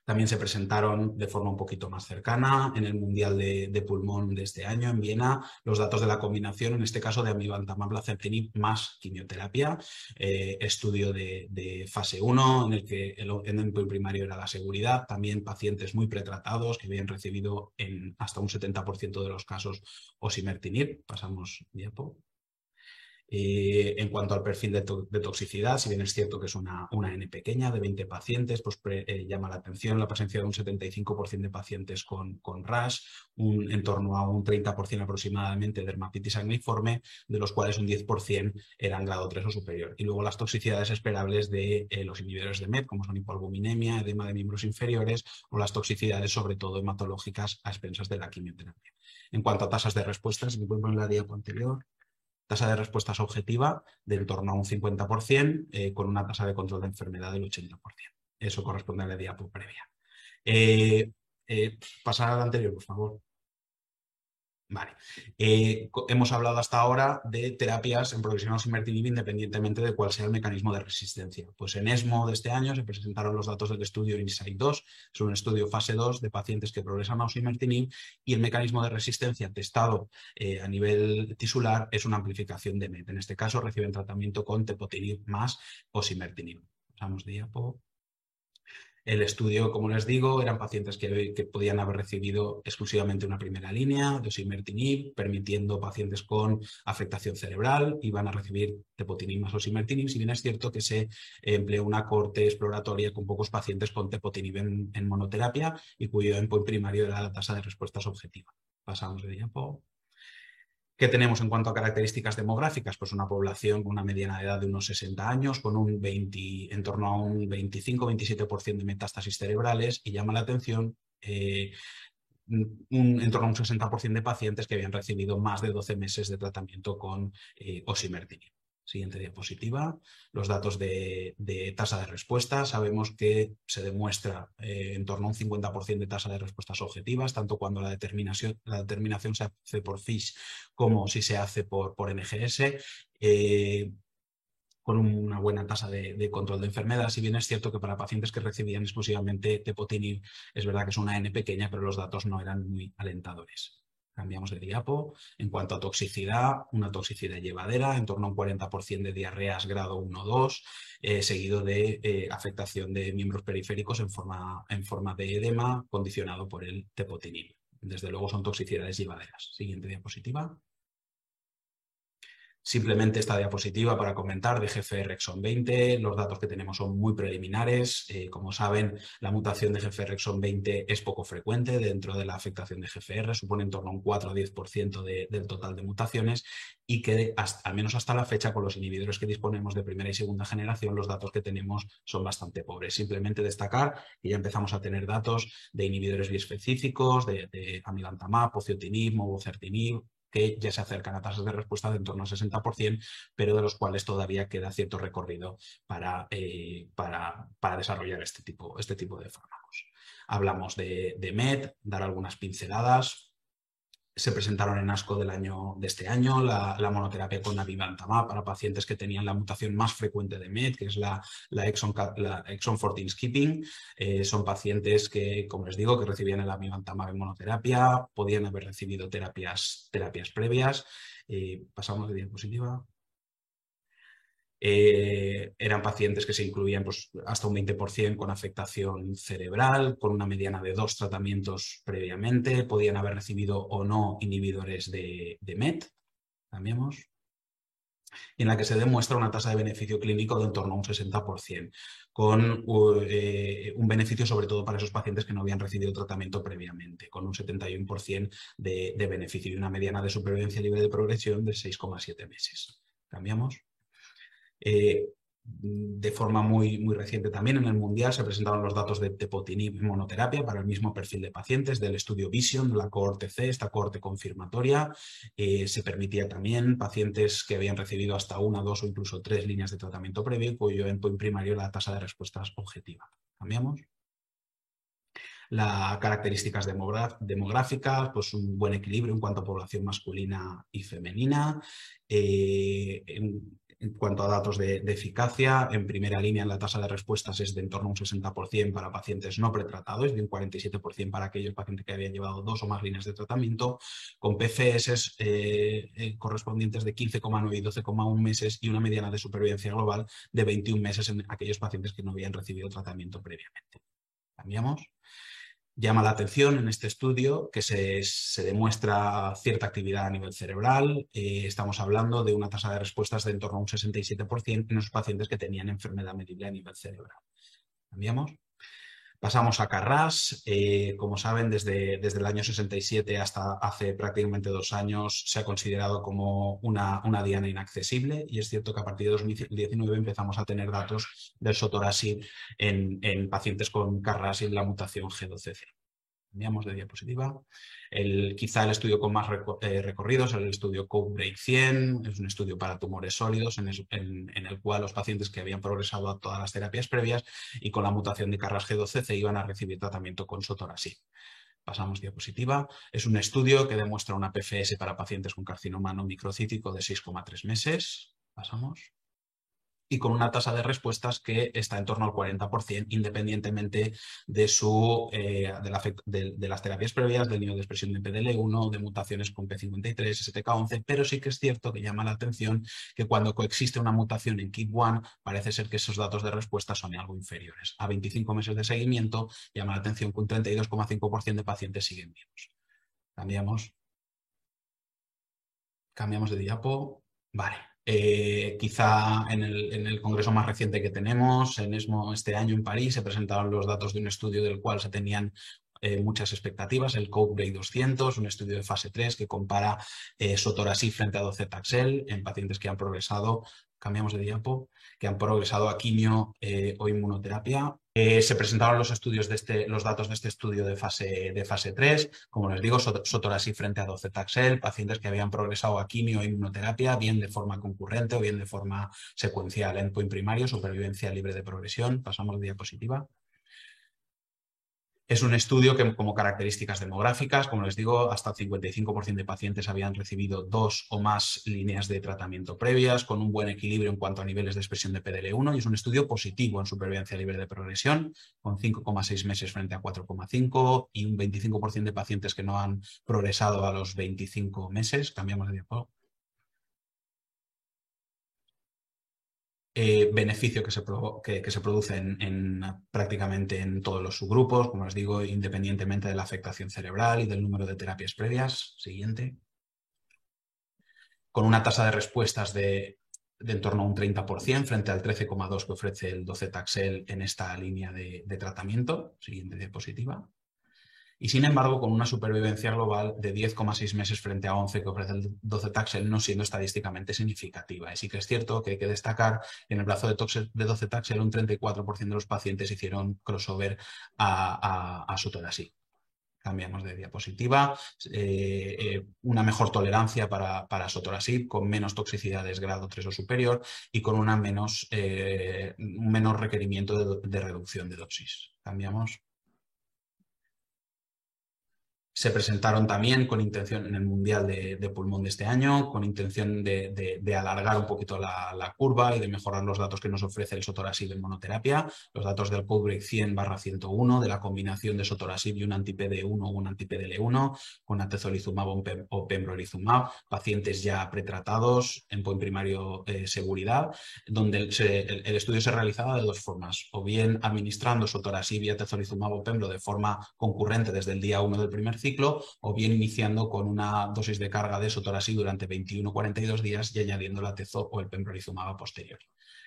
También se presentaron de forma un poquito más cercana en el Mundial de, Pulmón de este año en Viena los datos de la combinación, en este caso de amivantamab lacertinib más quimioterapia, eh, estudio de, fase 1 en el que el endpoint primario era la seguridad, también pacientes muy pretratados que habían recibido en hasta un 70% de los casos osimertinib. Pasamos diapo. Eh, en cuanto al perfil de, toxicidad, si bien es cierto que es una, una N pequeña de 20 pacientes, pues eh, llama la atención la presencia de un 75% de pacientes con, con RAS, un, en torno a un 30% aproximadamente de dermatitis acneiforme, de los cuales un 10% eran grado 3 o superior. Y luego las toxicidades esperables de eh, los inhibidores de MET, como son hipoalbuminemia, edema de miembros inferiores o las toxicidades sobre todo hematológicas a expensas de la quimioterapia. En cuanto a tasas de respuesta, si me pueden poner la diapo anterior, tasa de respuestas objetiva de en torno a un 50%, eh, con una tasa de control de enfermedad del 80%. Eso corresponde a la diapo previa. Eh, eh, pasar al anterior, por favor. Vale. Eh, hemos hablado hasta ahora de terapias en progresión osimertinib independientemente de cuál sea el mecanismo de resistencia. Pues en ESMO de este año se presentaron los datos del estudio INSIGHT 2, es un estudio fase 2 de pacientes que progresan a osimertinib y el mecanismo de resistencia testado eh, a nivel tisular es una amplificación de MET. En este caso reciben tratamiento con tepotinib más osimertinib. Pasamos diapo. El estudio, como les digo, eran pacientes que, podían haber recibido exclusivamente una primera línea de osimertinib, permitiendo pacientes con afectación cerebral, iban a recibir tepotinib más osimertinib, si bien es cierto que se empleó una corte exploratoria con pocos pacientes con tepotinib en, monoterapia y cuyo endpoint primario era la tasa de respuestas objetiva. Pasamos de diapo. ¿Qué tenemos en cuanto a características demográficas? Pues una población con una mediana de edad de unos 60 años, con un 20, en torno a un 25-27% de metástasis cerebrales y llama la atención eh, un, en torno a un 60% de pacientes que habían recibido más de 12 meses de tratamiento con eh, osimertinib. Siguiente diapositiva. Los datos de, tasa de respuesta. Sabemos que se demuestra eh, en torno a un 50% de tasa de respuestas objetivas, tanto cuando la determinación, la determinación se hace por FISH como si se hace por, por NGS. Eh, con una buena tasa de, control de enfermedad, si bien es cierto que para pacientes que recibían exclusivamente tepotinib es verdad que es una N pequeña, pero los datos no eran muy alentadores. Cambiamos de diapo. En cuanto a toxicidad, una toxicidad llevadera, en torno a un 40% de diarreas grado 1-2, eh, seguido de eh, afectación de miembros periféricos en forma, en forma de edema condicionado por el tepotinib. Desde luego son toxicidades llevaderas. Siguiente diapositiva. Simplemente esta diapositiva para comentar de GFR exon 20. Los datos que tenemos son muy preliminares. Eh, como saben, la mutación de GFR exon 20 es poco frecuente dentro de la afectación de GFR, supone en torno a un 4 o 10% del total de mutaciones y que al menos hasta la fecha con los inhibidores que disponemos de primera y segunda generación, los datos que tenemos son bastante pobres. Simplemente destacar que ya empezamos a tener datos de inhibidores biespecíficos, de, de amilantamab, pociotinib, mobocertinib, que ya se acercan a tasas de respuesta de en torno al 60%, pero de los cuales todavía queda cierto recorrido para, eh, para, para desarrollar este tipo, este tipo de fármacos. Hablamos de, de MED, dar algunas pinceladas, se presentaron en ASCO del año, de este año la, monoterapia con avivantamab para pacientes que tenían la mutación más frecuente de MET, que es la, la, exon, 14 skipping. Eh, son pacientes que, como les digo, que recibían el avivantamab en monoterapia, podían haber recibido terapias, terapias previas. Eh, pasamos de diapositiva. Eh, eran pacientes que se incluían pues, hasta un 20% con afectación cerebral, con una mediana de dos tratamientos previamente, podían haber recibido o no inhibidores de, de MET. Cambiamos en la que se demuestra una tasa de beneficio clínico de en torno a un 60%, con eh, un beneficio sobre todo para esos pacientes que no habían recibido tratamiento previamente, con un 71% de, de beneficio y una mediana de supervivencia libre de progresión de 6,7 meses. ¿Cambiamos? Eh, de forma muy, muy reciente también en el Mundial se presentaron los datos de tepotinib en monoterapia para el mismo perfil de pacientes del estudio Vision, de la cohorte C, esta cohorte confirmatoria. Eh, se permitía también pacientes que habían recibido hasta una, dos o incluso tres líneas de tratamiento previo, cuyo endpoint primario la tasa de respuestas objetiva. ¿Cambiamos? las características demográficas, pues un buen equilibrio en cuanto a población masculina y femenina, eh, en cuanto a datos de, eficacia, en primera línea la tasa de respuestas es de en torno a un 60% para pacientes no pretratados y de un 47% para aquellos pacientes que habían llevado dos o más líneas de tratamiento, con PFS eh, eh, correspondientes de 15,9 y 12,1 meses y una mediana de supervivencia global de 21 meses en aquellos pacientes que no habían recibido tratamiento previamente. ¿Cambiamos? Llama la atención en este estudio que se, demuestra cierta actividad a nivel cerebral. Eh, estamos hablando de una tasa de respuestas de en torno a un 67% en los pacientes que tenían enfermedad medible a nivel cerebral. ¿Cambiamos? Pasamos a Carras. Eh, como saben, desde, desde, el año 67 hasta hace prácticamente dos años se ha considerado como una, una, diana inaccesible y es cierto que a partir de 2019 empezamos a tener datos del sotorasib en, en pacientes con Carras y en la mutación G12C. Cambiamos de diapositiva. El, quizá el estudio con más eh, recorridos el estudio CodeBreak 100, es un estudio para tumores sólidos en el, cual los pacientes que habían progresado a todas las terapias previas y con la mutación de Carras G12 c iban a recibir tratamiento con sotorasib. Pasamos diapositiva. Es un estudio que demuestra una PFS para pacientes con carcinoma no microcítico de 6,3 meses. Pasamos y con una tasa de respuestas que está en torno al 40%, independientemente de, su, eh, de, las terapias previas, del nivel de expresión de PDL1, de mutaciones con P53, STK11, pero sí que es cierto que llama la atención que cuando coexiste una mutación en KIT1, parece ser que esos datos de respuesta son algo inferiores. A 25 meses de seguimiento, llama la atención que un 32,5% de pacientes siguen vivos. Cambiamos. Cambiamos de diapo. Vale. Eh, quizá en el, congreso más reciente que tenemos, en este año en París, se presentaron los datos de un estudio del cual se tenían eh, muchas expectativas, el CodeBreak 200, un estudio de fase 3 que compara eh, frente a docetaxel en pacientes que han progresado, cambiamos de diapo, que han progresado a quimio o inmunoterapia eh, se presentaron los estudios de este, los datos de este estudio de fase, de fase 3, como les digo, sotorasib frente a docetaxel, pacientes que habían progresado a quimio e inmunoterapia, bien de forma concurrente o bien de forma secuencial, endpoint primario, supervivencia libre de progresión. Pasamos a diapositiva. Es un estudio que, como características demográficas, como les digo, hasta el 55% de pacientes habían recibido dos o más líneas de tratamiento previas, con un buen equilibrio en cuanto a niveles de expresión de PDL1, y es un estudio positivo en supervivencia libre de progresión, con 5,6 meses frente a 4,5 y un 25% de pacientes que no han progresado a los 25 meses. Cambiamos de diapositiva. Eh, beneficio que se, que, se produce en, prácticamente en todos los subgrupos, como les digo, independientemente de la afectación cerebral y del número de terapias previas. Siguiente. Con una tasa de respuestas de, en torno a un 30% frente al 13,2% que ofrece el docetaxel en esta línea de, de tratamiento. Siguiente diapositiva y sin embargo con una supervivencia global de 10,6 meses frente a 11 que ofrece el 12 Taxel, no siendo estadísticamente significativa. Y sí que es cierto que hay que destacar en el plazo de, 12 Taxel un 34% de los pacientes hicieron crossover a, a, a Cambiamos de diapositiva. Eh, eh, una mejor tolerancia para, para sotorasib con menos toxicidades grado 3 o superior y con una menos, eh, un menor requerimiento de, de reducción de dosis. Cambiamos. Se presentaron también con intención en el Mundial de, Pulmón de este año, con intención de, alargar un poquito la, curva y de mejorar los datos que nos ofrece el sotorasib en monoterapia, los datos del Codebreak 100 101, de la combinación de sotorasib y un anti-PD1 o un anti-PDL1 con atezolizumab o pembrolizumab, pacientes ya pretratados en point primario de seguridad, donde el, estudio se realizaba de dos formas, o bien administrando sotorasib y atezolizumab o pembro de forma concurrente desde el día 1 del primer ciclo, o bien iniciando con una dosis de carga de sotorasib durante 21-42 días y añadiendo la tezo o el pembrolizumab a posteriori.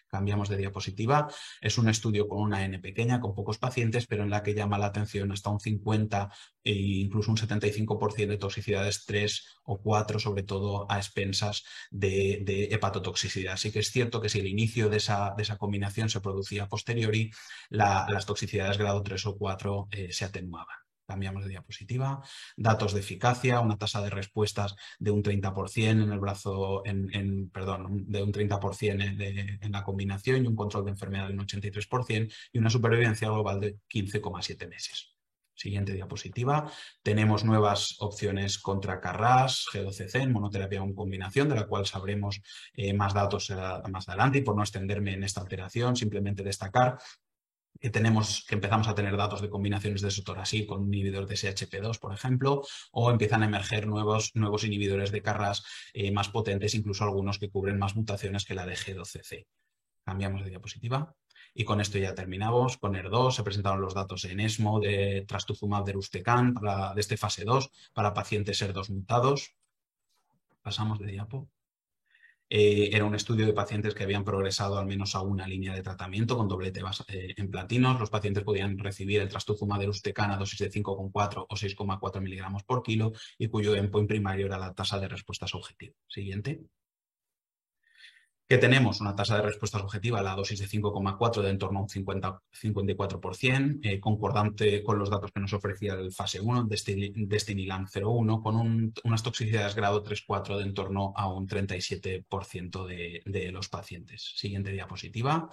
Cambiamos de diapositiva. Es un estudio con una N pequeña, con pocos pacientes, pero en la que llama la atención hasta un 50 e incluso un 75% de toxicidades 3 o 4, sobre todo a expensas de, hepatotoxicidad. Así que es cierto que si el inicio de esa, de esa combinación se producía posteriori, las toxicidades grado 3 o 4 eh, se atenuaban. Cambiamos de diapositiva. Datos de eficacia, una tasa de respuestas de un 30% en el brazo, en, perdón, de un 30% en la combinación y un control de enfermedad de un 83% y una supervivencia global de 15,7 meses. Siguiente diapositiva. Tenemos nuevas opciones contra Carras, G12C en monoterapia en combinación, de la cual sabremos eh, más datos eh, más adelante. Y por no extenderme en esta alteración, simplemente destacar que tenemos, que empezamos a tener datos de combinaciones de sotorasib con inhibidores de SHP2, por ejemplo, o empiezan a emerger nuevos, nuevos inhibidores de carras eh, más potentes, incluso algunos que cubren más mutaciones que la de G12C. Cambiamos de diapositiva. Y con esto ya terminamos. Con ER2 se presentaron los datos en ESMO de trastuzumab de Rustecan de este fase 2 para pacientes ER2 mutados. Pasamos de diapo. Eh, era un estudio de pacientes que habían progresado al menos a una línea de tratamiento con doblete eh, en platinos. Los pacientes podían recibir el trastuzumab de a dosis de 5,4 o 6,4 miligramos por kilo y cuyo endpoint primario era la tasa de respuestas objetiva. Siguiente que tenemos una tasa de respuesta objetiva a la dosis de 5,4 de en torno a un 50, 54%, eh, concordante con los datos que nos ofrecía el fase 1, Destinilan 01, con unas toxicidades grado 3-4 de en torno a un 37% de, los pacientes. Siguiente diapositiva.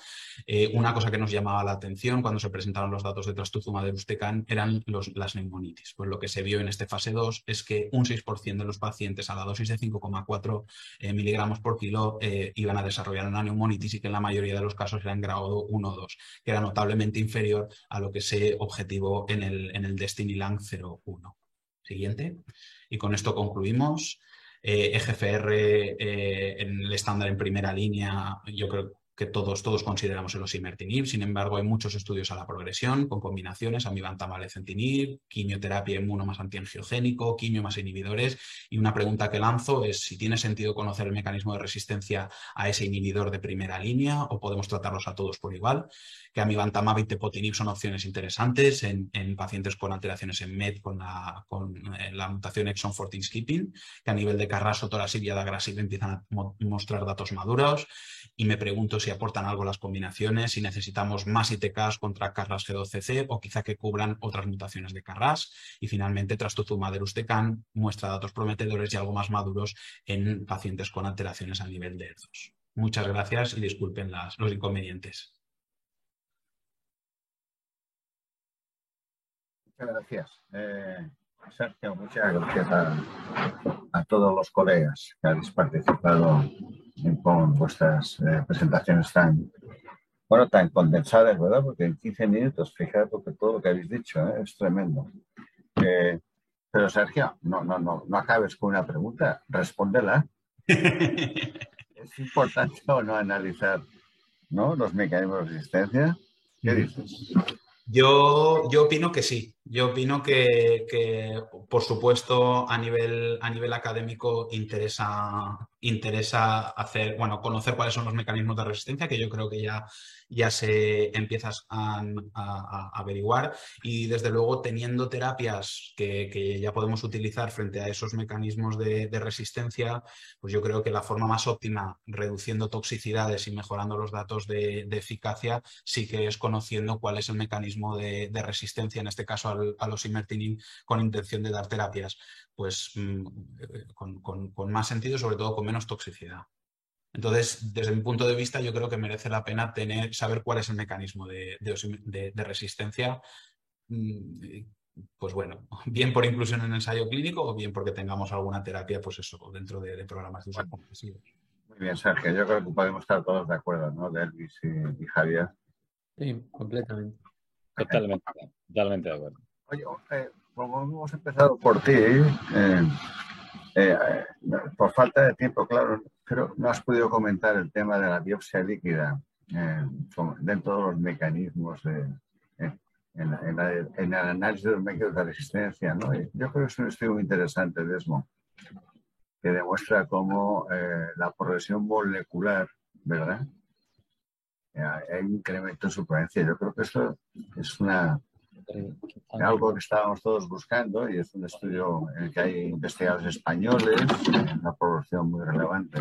Eh, una cosa que nos llamaba la atención cuando se presentaron los datos de trastuzumab de Ustecan eran las neumonitis. Pues lo que se vio en este fase 2 es que un 6% de los pacientes a la dosis de 5,4 eh, miligramos por kilo iban a desarrollar una neumonitis y que en la mayoría de los casos era en grado 1 o 2, que era notablemente inferior a lo que se objetivó en el, en el Destiny Lang 01. Siguiente. Y con esto concluimos. EGFR eh, e eh, en el estándar en primera línea, yo creo que todos, todos consideramos el osimertinib. Sin embargo, hay muchos estudios a la progresión con combinaciones, amivantamab-lecentinib, quimioterapia inmuno más antiangiogénico, quimio más inhibidores. Y una pregunta que lanzo es si tiene sentido conocer el mecanismo de resistencia a ese inhibidor de primera línea o podemos tratarlos a todos por igual. Que amivantamab y tepotinib son opciones interesantes en, pacientes con alteraciones en MED con la, con eh, la mutación exon 14 skipping, que a nivel de carraso, torasib y adagrasib empiezan a mostrar datos maduros. Y me pregunto si aportan algo las combinaciones, si necesitamos más ITKs contra Carras G12C o quizá que cubran otras mutaciones de Carras. Y finalmente, Trastuzumab deruxtecan muestra datos prometedores y algo más maduros en pacientes con alteraciones a nivel de ER2. Muchas gracias y disculpen las, los inconvenientes. Muchas gracias. Eh, Sergio, muchas gracias a, todos los colegas que habéis participado con vuestras eh, presentaciones tan, bueno, tan condensadas, ¿verdad? Porque en 15 minutos, fijaros que todo lo que habéis dicho ¿eh? es tremendo. Eh, pero Sergio, no, no, no, no acabes con una pregunta, respóndela. *laughs* ¿Es importante o no analizar ¿no? los mecanismos de resistencia? ¿Qué dices? Yo, yo opino que sí. Yo opino que, que, por supuesto, a nivel, a nivel académico interesa, interesa hacer, bueno, conocer cuáles son los mecanismos de resistencia, que yo creo que ya, ya se empiezas a, averiguar. Y desde luego, teniendo terapias que, que, ya podemos utilizar frente a esos mecanismos de, resistencia, pues yo creo que la forma más óptima, reduciendo toxicidades y mejorando los datos de, eficacia, sí que es conociendo cuál es el mecanismo de, resistencia, en este caso a los imertinib con intención de dar terapias, pues mm, eh, con, más sentido, sobre todo con menos toxicidad. Entonces, desde mi punto de vista, yo creo que merece la pena tener, saber cuál es el mecanismo de, resistencia mm, pues bueno, *laughs* bien por inclusión en ensayo clínico o bien porque tengamos alguna terapia, pues eso, dentro de, programas de uso Muy bien, Sergio, yo creo que podemos estar todos de acuerdo, ¿no? Delvis y, Javier. Sí, completamente. Totalmente, totalmente de acuerdo. Oye, eh, como hemos empezado por ti, eh, eh, por falta de tiempo, claro, pero no has podido comentar el tema de la biopsia líquida dentro de los mecanismos de, en, el análisis de los mecanismos de resistencia. ¿no? yo creo que es un estudio muy interesante, Desmo, que demuestra cómo eh, la progresión molecular, ¿verdad? Eh, hay un incremento en su supervivencia. Yo creo que esto es una, algo que estábamos todos buscando y es un estudio en el que hay investigadores españoles, una población muy relevante.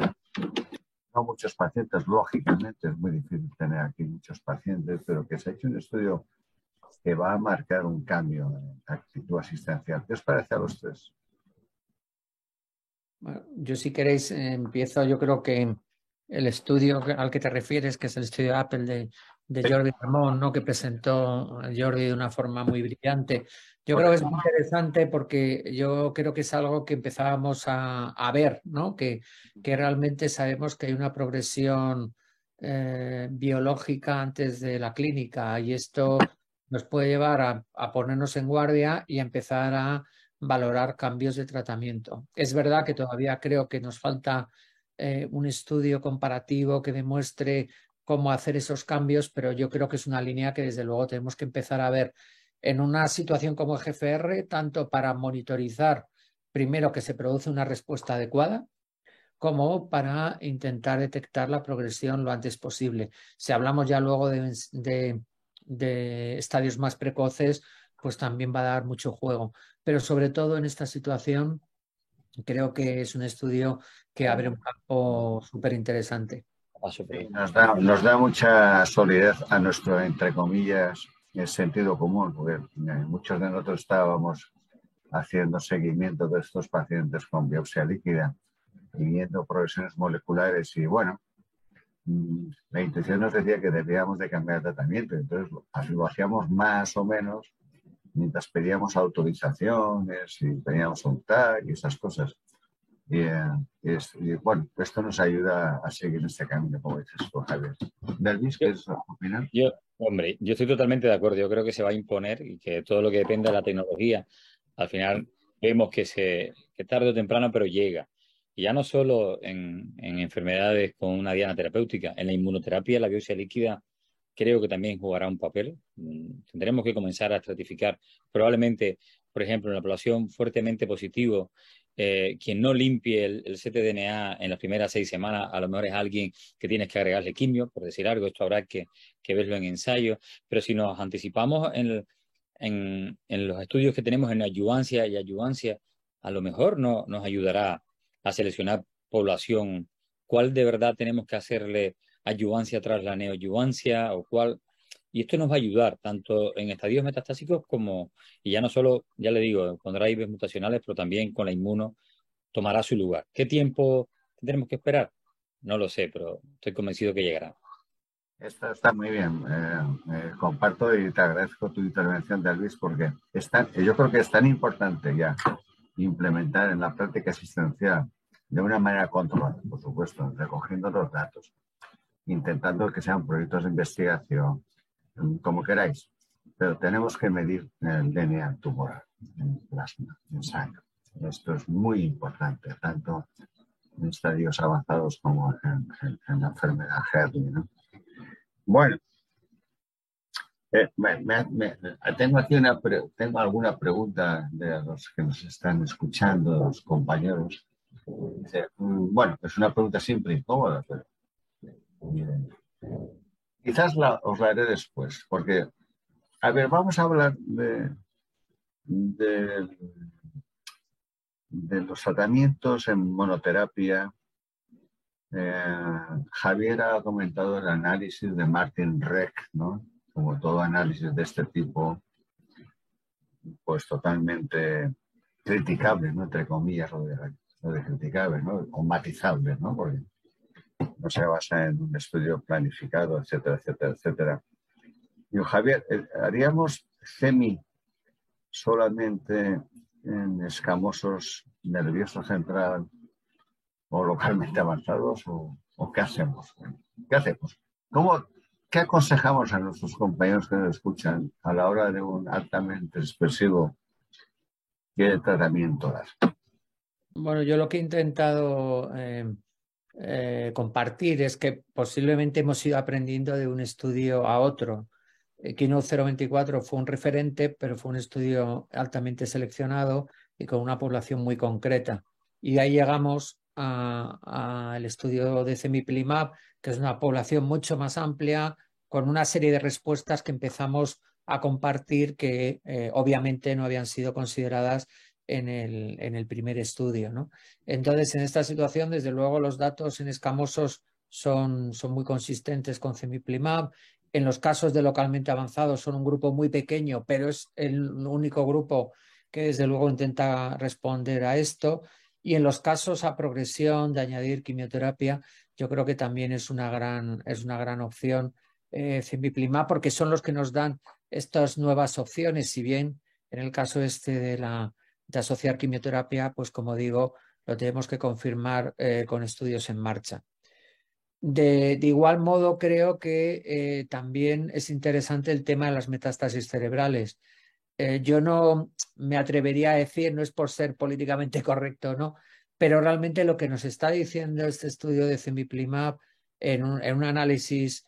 No muchos pacientes, lógicamente, es muy difícil tener aquí muchos pacientes, pero que se ha hecho un estudio que va a marcar un cambio en la actitud asistencial. ¿Qué os parece a los tres? yo si queréis empiezo, yo creo que el estudio al que te refieres, que es el estudio Apple de, de Jordi Ramón, ¿no? que presentó Jordi de una forma muy brillante. Yo creo que es muy interesante porque yo creo que es algo que empezábamos a, ver, ¿no? que, que realmente sabemos que hay una progresión eh, biológica antes de la clínica y esto nos puede llevar a, ponernos en guardia y a empezar a valorar cambios de tratamiento. Es verdad que todavía creo que nos falta eh, un estudio comparativo que demuestre cómo hacer esos cambios, pero yo creo que es una línea que desde luego tenemos que empezar a ver en una situación como GFR, tanto para monitorizar primero que se produce una respuesta adecuada, como para intentar detectar la progresión lo antes posible. Si hablamos ya luego de de estadios más precoces, pues también va a dar mucho juego. Pero sobre todo en esta situación, creo que es un estudio que abre un campo súper interesante. Nos, da, nos da mucha solidez a nuestro, entre comillas, el sentido común, porque eh, muchos de nosotros estábamos haciendo seguimiento de estos pacientes con biopsia líquida y viendo progresiones moleculares y bueno, Mm, la intuición nos decía que debíamos de cambiar tratamiento, entonces lo hacíamos más o menos mientras pedíamos autorizaciones y pedíamos un tag y esas cosas. Eh, y, bueno, esto nos ayuda a seguir este camino, como dices tú, Javier. Delvis, ¿qué es opinar? Yo, hombre, yo estoy totalmente de acuerdo. Yo creo que se va a imponer y que todo lo que depende de la tecnología, al final vemos que, se, que tarde o temprano, pero llega. Y ya no solo en, enfermedades con una diana terapéutica, en la inmunoterapia la biopsia líquida creo que también jugará un papel. Mm, tendremos que comenzar a estratificar. Probablemente, por ejemplo, en la población fuertemente positivo, eh, quien no limpie el, el, ctDNA en las primeras seis semanas, a lo mejor es alguien que tienes que agregarle quimio, por decir algo, esto habrá que, verlo en ensayo, pero si nos anticipamos en, en, los estudios que tenemos en ayudancia y ayudancia, a lo mejor no, nos ayudará a seleccionar población, cuál de verdad tenemos que hacerle ayudancia tras la neoayudancia o cuál. Y esto nos va a ayudar tanto en estadios metastásicos como, y ya no solo, ya le digo, con drives mutacionales, pero también con la inmuno, tomará su lugar. ¿Qué tiempo tendremos que esperar? No lo sé, pero estoy convencido que llegará. Esto está muy bien. Eh, eh, comparto y te agradezco tu intervención, Luis, porque yo creo que es tan importante ya implementar en la práctica asistencial de una manera controlada, por supuesto, recogiendo los datos, intentando que sean proyectos de investigación, como queráis, pero tenemos que medir el DNA tumoral en plasma, en sangre. Esto es muy importante, tanto en estadios avanzados como en, la enfermedad Herdy. Bueno, eh, tengo aquí una tengo alguna pregunta de los que nos están escuchando, los compañeros. Mm, bueno, es una pregunta simple y cómoda, pero quizás la, os la haré después, porque, a ver, vamos a hablar de, de, de los tratamientos en monoterapia. Eh, Javier ha comentado el análisis de Martin Reck, ¿no? como todo análisis de este tipo, pues totalmente criticable, ¿no? Entre comillas, lo de, criticable, ¿no? O matizable, ¿no? Porque no se basa en un estudio planificado, etcétera, etcétera, etcétera. Y Javier, eh, haríamos semi solamente en escamosos nervioso central o localmente avanzados o, qué hacemos? ¿Qué hacemos? ¿Cómo, ¿Qué aconsejamos a nuestros compañeros que nos escuchan a la hora de un altamente expresivo qué tratamiento dar? Bueno, yo lo que he intentado eh, eh, compartir es que posiblemente hemos ido aprendiendo de un estudio a otro. Eh, Keynote 024 fue un referente, pero fue un estudio altamente seleccionado y con una población muy concreta. Y ahí llegamos al estudio de Cemiplimab, que es una población mucho más amplia, con una serie de respuestas que empezamos a compartir que eh, obviamente no habían sido consideradas en el, en el primer estudio. ¿no? Entonces, en esta situación, desde luego, los datos en escamosos son, son muy consistentes con Cemiplimab. En los casos de localmente avanzados son un grupo muy pequeño, pero es el único grupo que desde luego intenta responder a esto. Y en los casos a progresión de añadir quimioterapia, yo creo que también es una gran, es una gran opción eh, porque son los que nos dan estas nuevas opciones. Si bien en el caso este de, la, de asociar quimioterapia, pues como digo, lo tenemos que confirmar eh, con estudios en marcha. De, igual modo, creo que eh, también es interesante el tema de las metástasis cerebrales. Eh, yo no me atrevería a decir, no es por ser políticamente correcto, ¿no? Pero realmente lo que nos está diciendo este estudio de Cemiplimab en un, en un análisis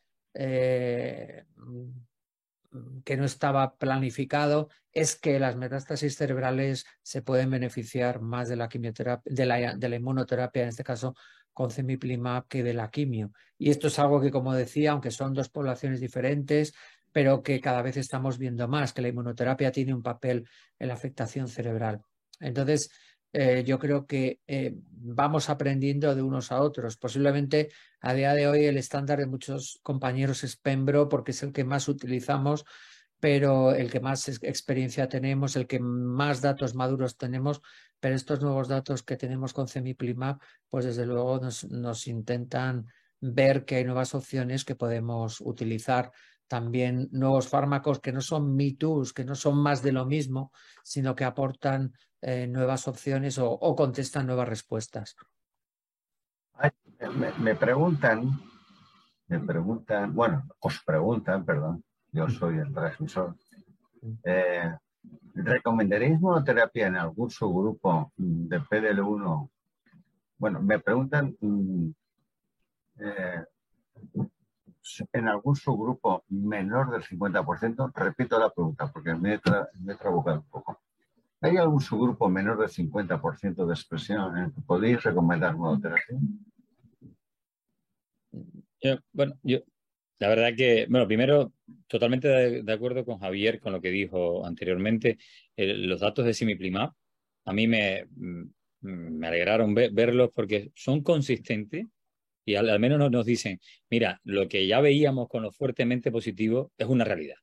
que no estaba planificado es que las metástasis cerebrales se pueden beneficiar más de la quimioterapia, de la, de la inmunoterapia, en este caso con Cemiplimab, que de la quimio. Y esto es algo que, como decía, aunque son dos poblaciones diferentes, pero que cada vez estamos viendo más, que la inmunoterapia tiene un papel en la afectación cerebral. Entonces, eh, yo creo que eh, vamos aprendiendo de unos a otros. Posiblemente a día de hoy el estándar de muchos compañeros es Pembro porque es el que más utilizamos, pero el que más experiencia tenemos, el que más datos maduros tenemos, pero estos nuevos datos que tenemos con Cemiplimab, pues desde luego nos, nos intentan ver que hay nuevas opciones que podemos utilizar también nuevos fármacos que no son Me que no son más de lo mismo, sino que aportan eh, nuevas opciones o, contestan nuevas respuestas. me, preguntan, me preguntan, bueno, os preguntan, perdón, yo mm. soy el transmisor. Mm. Eh, ¿Recomendaréis monoterapia en algún subgrupo de PDL1? Bueno, me preguntan mm, eh, en algún subgrupo menor del 50%, repito la pregunta porque me he, trabucado un poco. ¿Hay algún subgrupo menor del 50% de expresión en que podéis recomendar monoterapia? bueno, yo, la verdad que, bueno, primero, totalmente de, acuerdo con Javier con lo que dijo anteriormente. los datos de Simiplimab, a mí me, mm, me alegraron verlos porque son consistentes y al, menos nos, dicen, mira, lo que ya veíamos con lo fuertemente positivo es una realidad.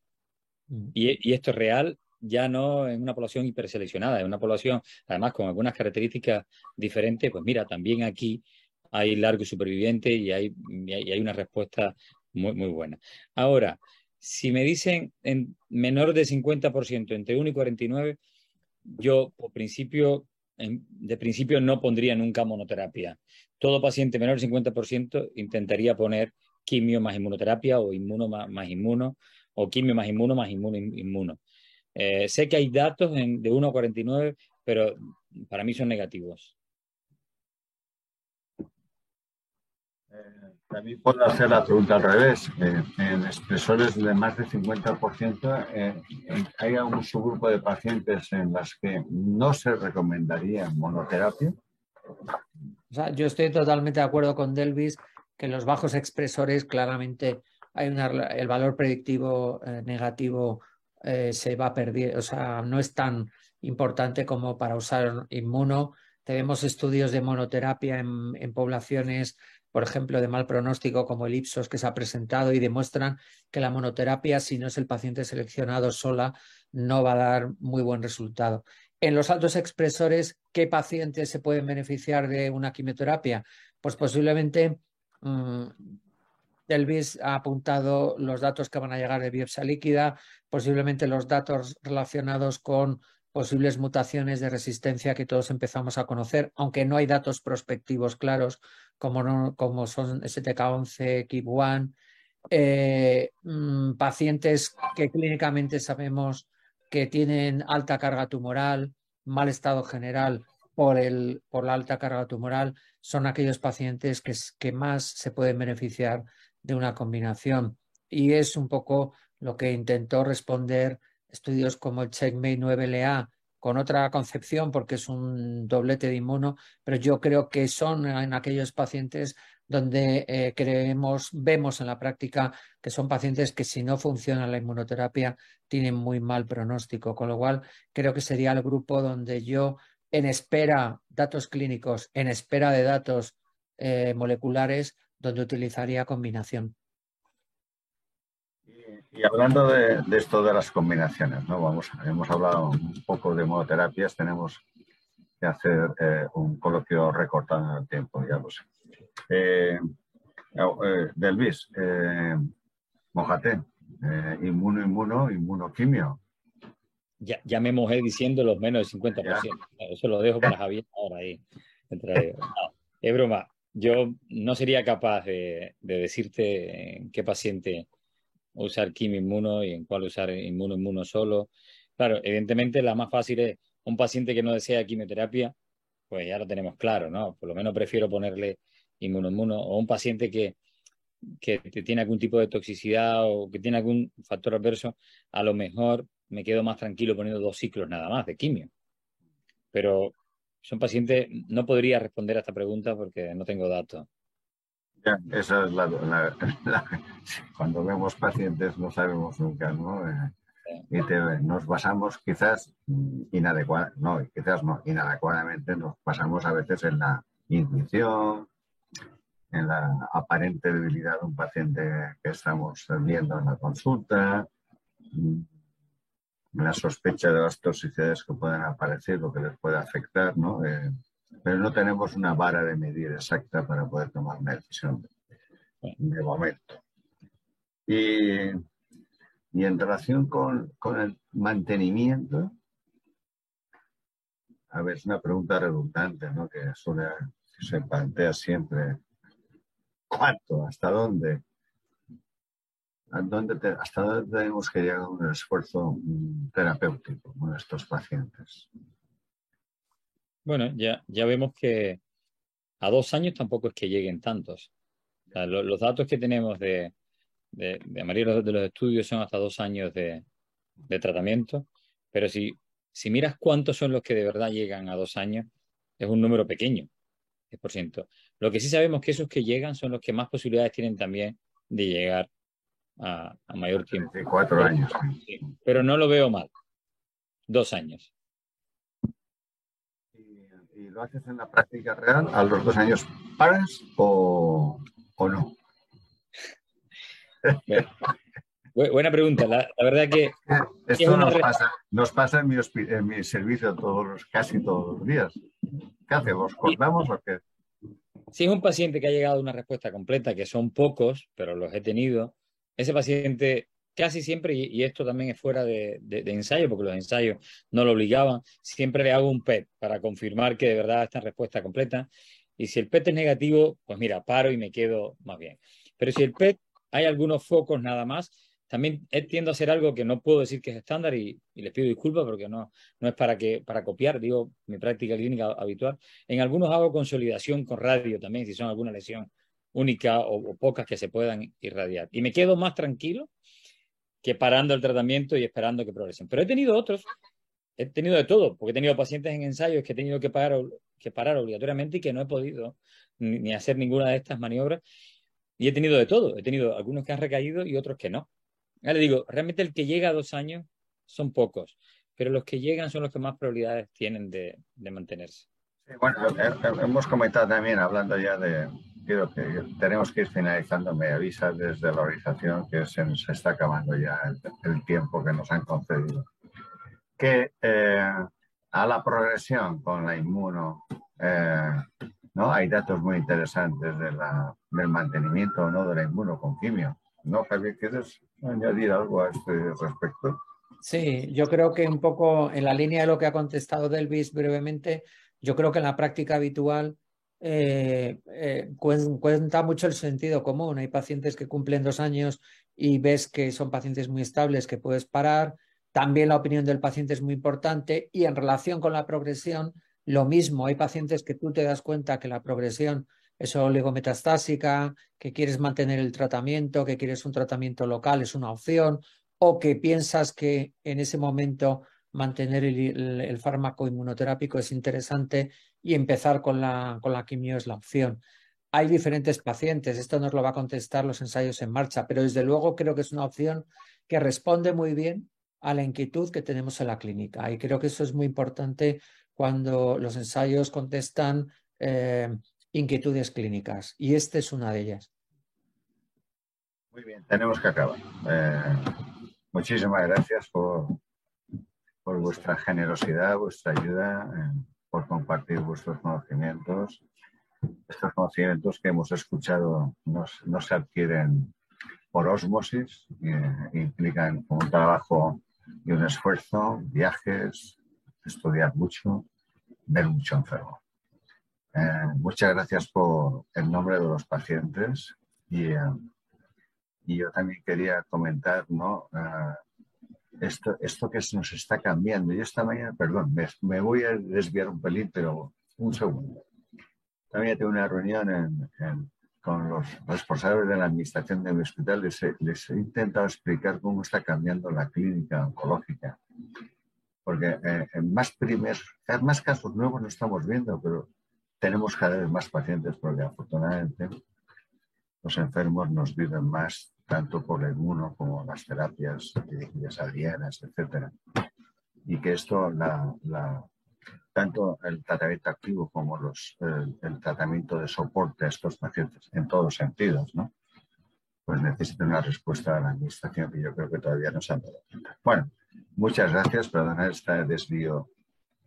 Mm. Y, esto es real ya no en una población hiperseleccionada, en una población además con algunas características diferentes, pues mira, también aquí hay largo superviviente y hay, y hay una respuesta muy, muy buena. Ahora, si me dicen en menor de 50%, entre 1 y 49, yo por principio de principio no pondría nunca monoterapia. Todo paciente menor del 50% intentaría poner quimio más inmunoterapia o inmuno más, inmuno o quimio más inmuno más inmuno inmuno. Eh, sé que hay datos de 1 a 49, pero para mí son negativos. También puedo hacer la pregunta al revés. Eh, en expresores de más del 50%, eh, ¿hay algún subgrupo de pacientes en las que no se recomendaría monoterapia? yo estoy totalmente de acuerdo con Delvis que en los bajos expresores claramente hay el valor predictivo eh, negativo se va a perder, o sea, no es tan importante como para usar inmuno. Tenemos estudios de monoterapia en poblaciones por ejemplo, de mal pronóstico como el Ipsos que se ha presentado y demuestran que la monoterapia, si no es el paciente seleccionado sola, no va a dar muy buen resultado. En los altos expresores, ¿qué pacientes se pueden beneficiar de una quimioterapia? Pues posiblemente mm, Delvis ha apuntado los datos que van a llegar de biopsia líquida, posiblemente los datos relacionados con posibles mutaciones de resistencia que todos empezamos a conocer, aunque no hay datos prospectivos claros como, como son STK11, KIP1, eh, mm, pacientes que clínicamente sabemos que tienen alta carga tumoral, mal estado general por, el, por la alta carga tumoral, son aquellos pacientes que, que más se pueden beneficiar de una combinación. Y es un poco lo que intentó responder estudios como el Checkmate 9LA con otra concepción porque es un doblete de inmuno, pero yo creo que son en aquellos pacientes donde eh, creemos, vemos en la práctica que son pacientes que si no funciona la inmunoterapia tienen muy mal pronóstico, con lo cual creo que sería el grupo donde yo en espera datos clínicos, en espera de datos eh, moleculares, donde utilizaría combinación. Y hablando de, esto de las combinaciones, ¿no? Vamos, hemos hablado un poco de monoterapias, tenemos que hacer eh, un coloquio recortado en el tiempo, ya lo sé. Eh, eh, Delvis, mojate, inmuno, inmuno, inmunoquimio. Ya, ya me mojé diciendo los menos del 50%. Eso lo dejo para Javier ahora ahí. *laughs* es broma. Yo no sería capaz de, de decirte en qué paciente usar quimio inmuno y en cuál usar inmuno inmuno solo. Claro, evidentemente la más fácil es un paciente que no desea quimioterapia, pues ya lo tenemos claro, ¿no? Por lo menos prefiero ponerle inmuno inmuno o un paciente que, que tiene algún tipo de toxicidad o que tiene algún factor adverso, a lo mejor me quedo más tranquilo poniendo dos ciclos nada más de quimio. Pero son pacientes, no podría responder a esta pregunta porque no tengo datos esa es la, cuando vemos pacientes no sabemos nunca, ¿no? Eh, y nos basamos quizás inadecuadamente, no, quizás no, inadecuadamente nos basamos a veces en la intuición, en la aparente debilidad de un paciente que estamos viendo en la consulta, en la sospecha de las toxicidades que pueden aparecer, lo que les puede afectar, ¿no? Eh, pero no tenemos una vara de medir exacta para poder tomar una decisión de, momento. Y, en relación con, el mantenimiento, a ver, es una pregunta redundante, ¿no? Que suele, se plantea siempre. ¿Cuánto? ¿Hasta dónde? ¿Hasta dónde tenemos que llegar a un esfuerzo terapéutico con estos pacientes? Bueno, ya, ya vemos que a dos años tampoco es que lleguen tantos. los datos que tenemos de, de, de de los estudios son hasta dos años de, de tratamiento, pero si, si miras cuántos son los que de verdad llegan a dos años, es un número pequeño, 10%. Lo que sí sabemos que esos que llegan son los que más posibilidades tienen también de llegar a, a mayor tiempo. Cuatro años. pero no lo veo mal. Dos años lo haces en la práctica real, a los dos años paras o, o no? Buena pregunta. La, verdad que. *laughs* Esto nos, pasa, nos pasa en mi, en mi servicio todos casi todos los días. ¿Qué hacemos? ¿Cortamos o qué? Si es un paciente que ha llegado a una respuesta completa, que son pocos, pero los he tenido, ese paciente casi siempre, y, esto también es fuera de, ensayo, porque los ensayos no lo obligaban, siempre le hago un PET para confirmar que de verdad está en respuesta completa. Y si el PET es negativo, pues mira, paro y me quedo más bien. Pero si el PET hay algunos focos nada más, también tiendo a hacer algo que no puedo decir que es estándar y, les pido disculpas porque no, no es para, que, para copiar, digo, mi práctica clínica habitual. En algunos hago consolidación con radio también, si son alguna lesión única o pocas que se puedan irradiar. Y me quedo más tranquilo que parando el tratamiento y esperando que progresen. Pero he tenido otros, he tenido de todo, porque he tenido pacientes en ensayos que he tenido que parar, que parar obligatoriamente y que no he podido ni, hacer ninguna de estas maniobras. Y he tenido de todo, he tenido algunos que han recaído y otros que no. Ya le digo, realmente el que llega a dos años son pocos, pero los que llegan son los que más probabilidades tienen de, mantenerse. bueno, hemos comentado también, hablando ya de, creo que tenemos que ir finalizando. Me avisa desde la organización que se nos está acabando ya el, tiempo que nos han concedido. Que eh, a la progresión con la inmuno, eh, ¿no? Hay datos muy interesantes de la, del mantenimiento ¿no? de la inmunoconquimio. ¿No, Javier? ¿Quieres añadir algo a este respecto? Sí, yo creo que un poco en la línea de lo que ha contestado Delvis brevemente, yo creo que en la práctica habitual eh, eh, cuenta mucho el sentido común. Hay pacientes que cumplen dos años y ves que son pacientes muy estables, que puedes parar. También la opinión del paciente es muy importante y en relación con la progresión, lo mismo. Hay pacientes que tú te das cuenta que la progresión es oligometastásica, que quieres mantener el tratamiento, que quieres un tratamiento local, es una opción, o que piensas que en ese momento mantener el, fármaco inmunoterápico es interesante y empezar con la, con la quimio es la opción. Hay diferentes pacientes, esto nos lo va a contestar los ensayos en marcha, pero desde luego creo que es una opción que responde muy bien a la inquietud que tenemos en la clínica. Y creo que eso es muy importante cuando los ensayos contestan eh, inquietudes clínicas. Y esta es una de ellas. Muy bien, tenemos que acabar. Eh, muchísimas gracias por, por vuestra generosidad, vuestra ayuda, eh, por compartir vuestros conocimientos. Estos conocimientos que hemos escuchado no, se adquieren por osmosis, eh, implican un trabajo y un esfuerzo, viajes, estudiar mucho, ver mucho enfermo. Eh, muchas gracias por el nombre de los pacientes y, y yo también quería comentar ¿no? Esto, esto que nos está cambiando. Y esta mañana, perdón, me, voy a desviar un pelín, pero un segundo. También tengo una reunión con los responsables de la administración de mi hospital. Les he, intentado explicar cómo está cambiando la clínica oncológica. Porque eh, más, primeros, más casos nuevos no estamos viendo, pero tenemos cada vez más pacientes porque afortunadamente los enfermos nos viven más tanto por el inmuno como las terapias dirigidas adrianas, etc. Y que esto, la, tanto el tratamiento activo como los, el, tratamiento de soporte a estos pacientes, en todos sentidos, ¿no? pues necesita una respuesta de la administración que yo creo que todavía no se han dado cuenta. Bueno, muchas gracias, dar este desvío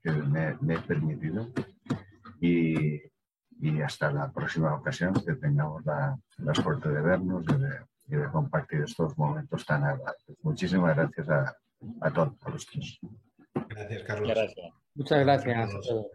que me, he permitido y, y, hasta la próxima ocasión que tengamos la, la suerte de vernos de y de compartir estos momentos tan agradables. Muchísimas gracias a, a todos, a los tres. Gracias, Carlos. Muchas gracias.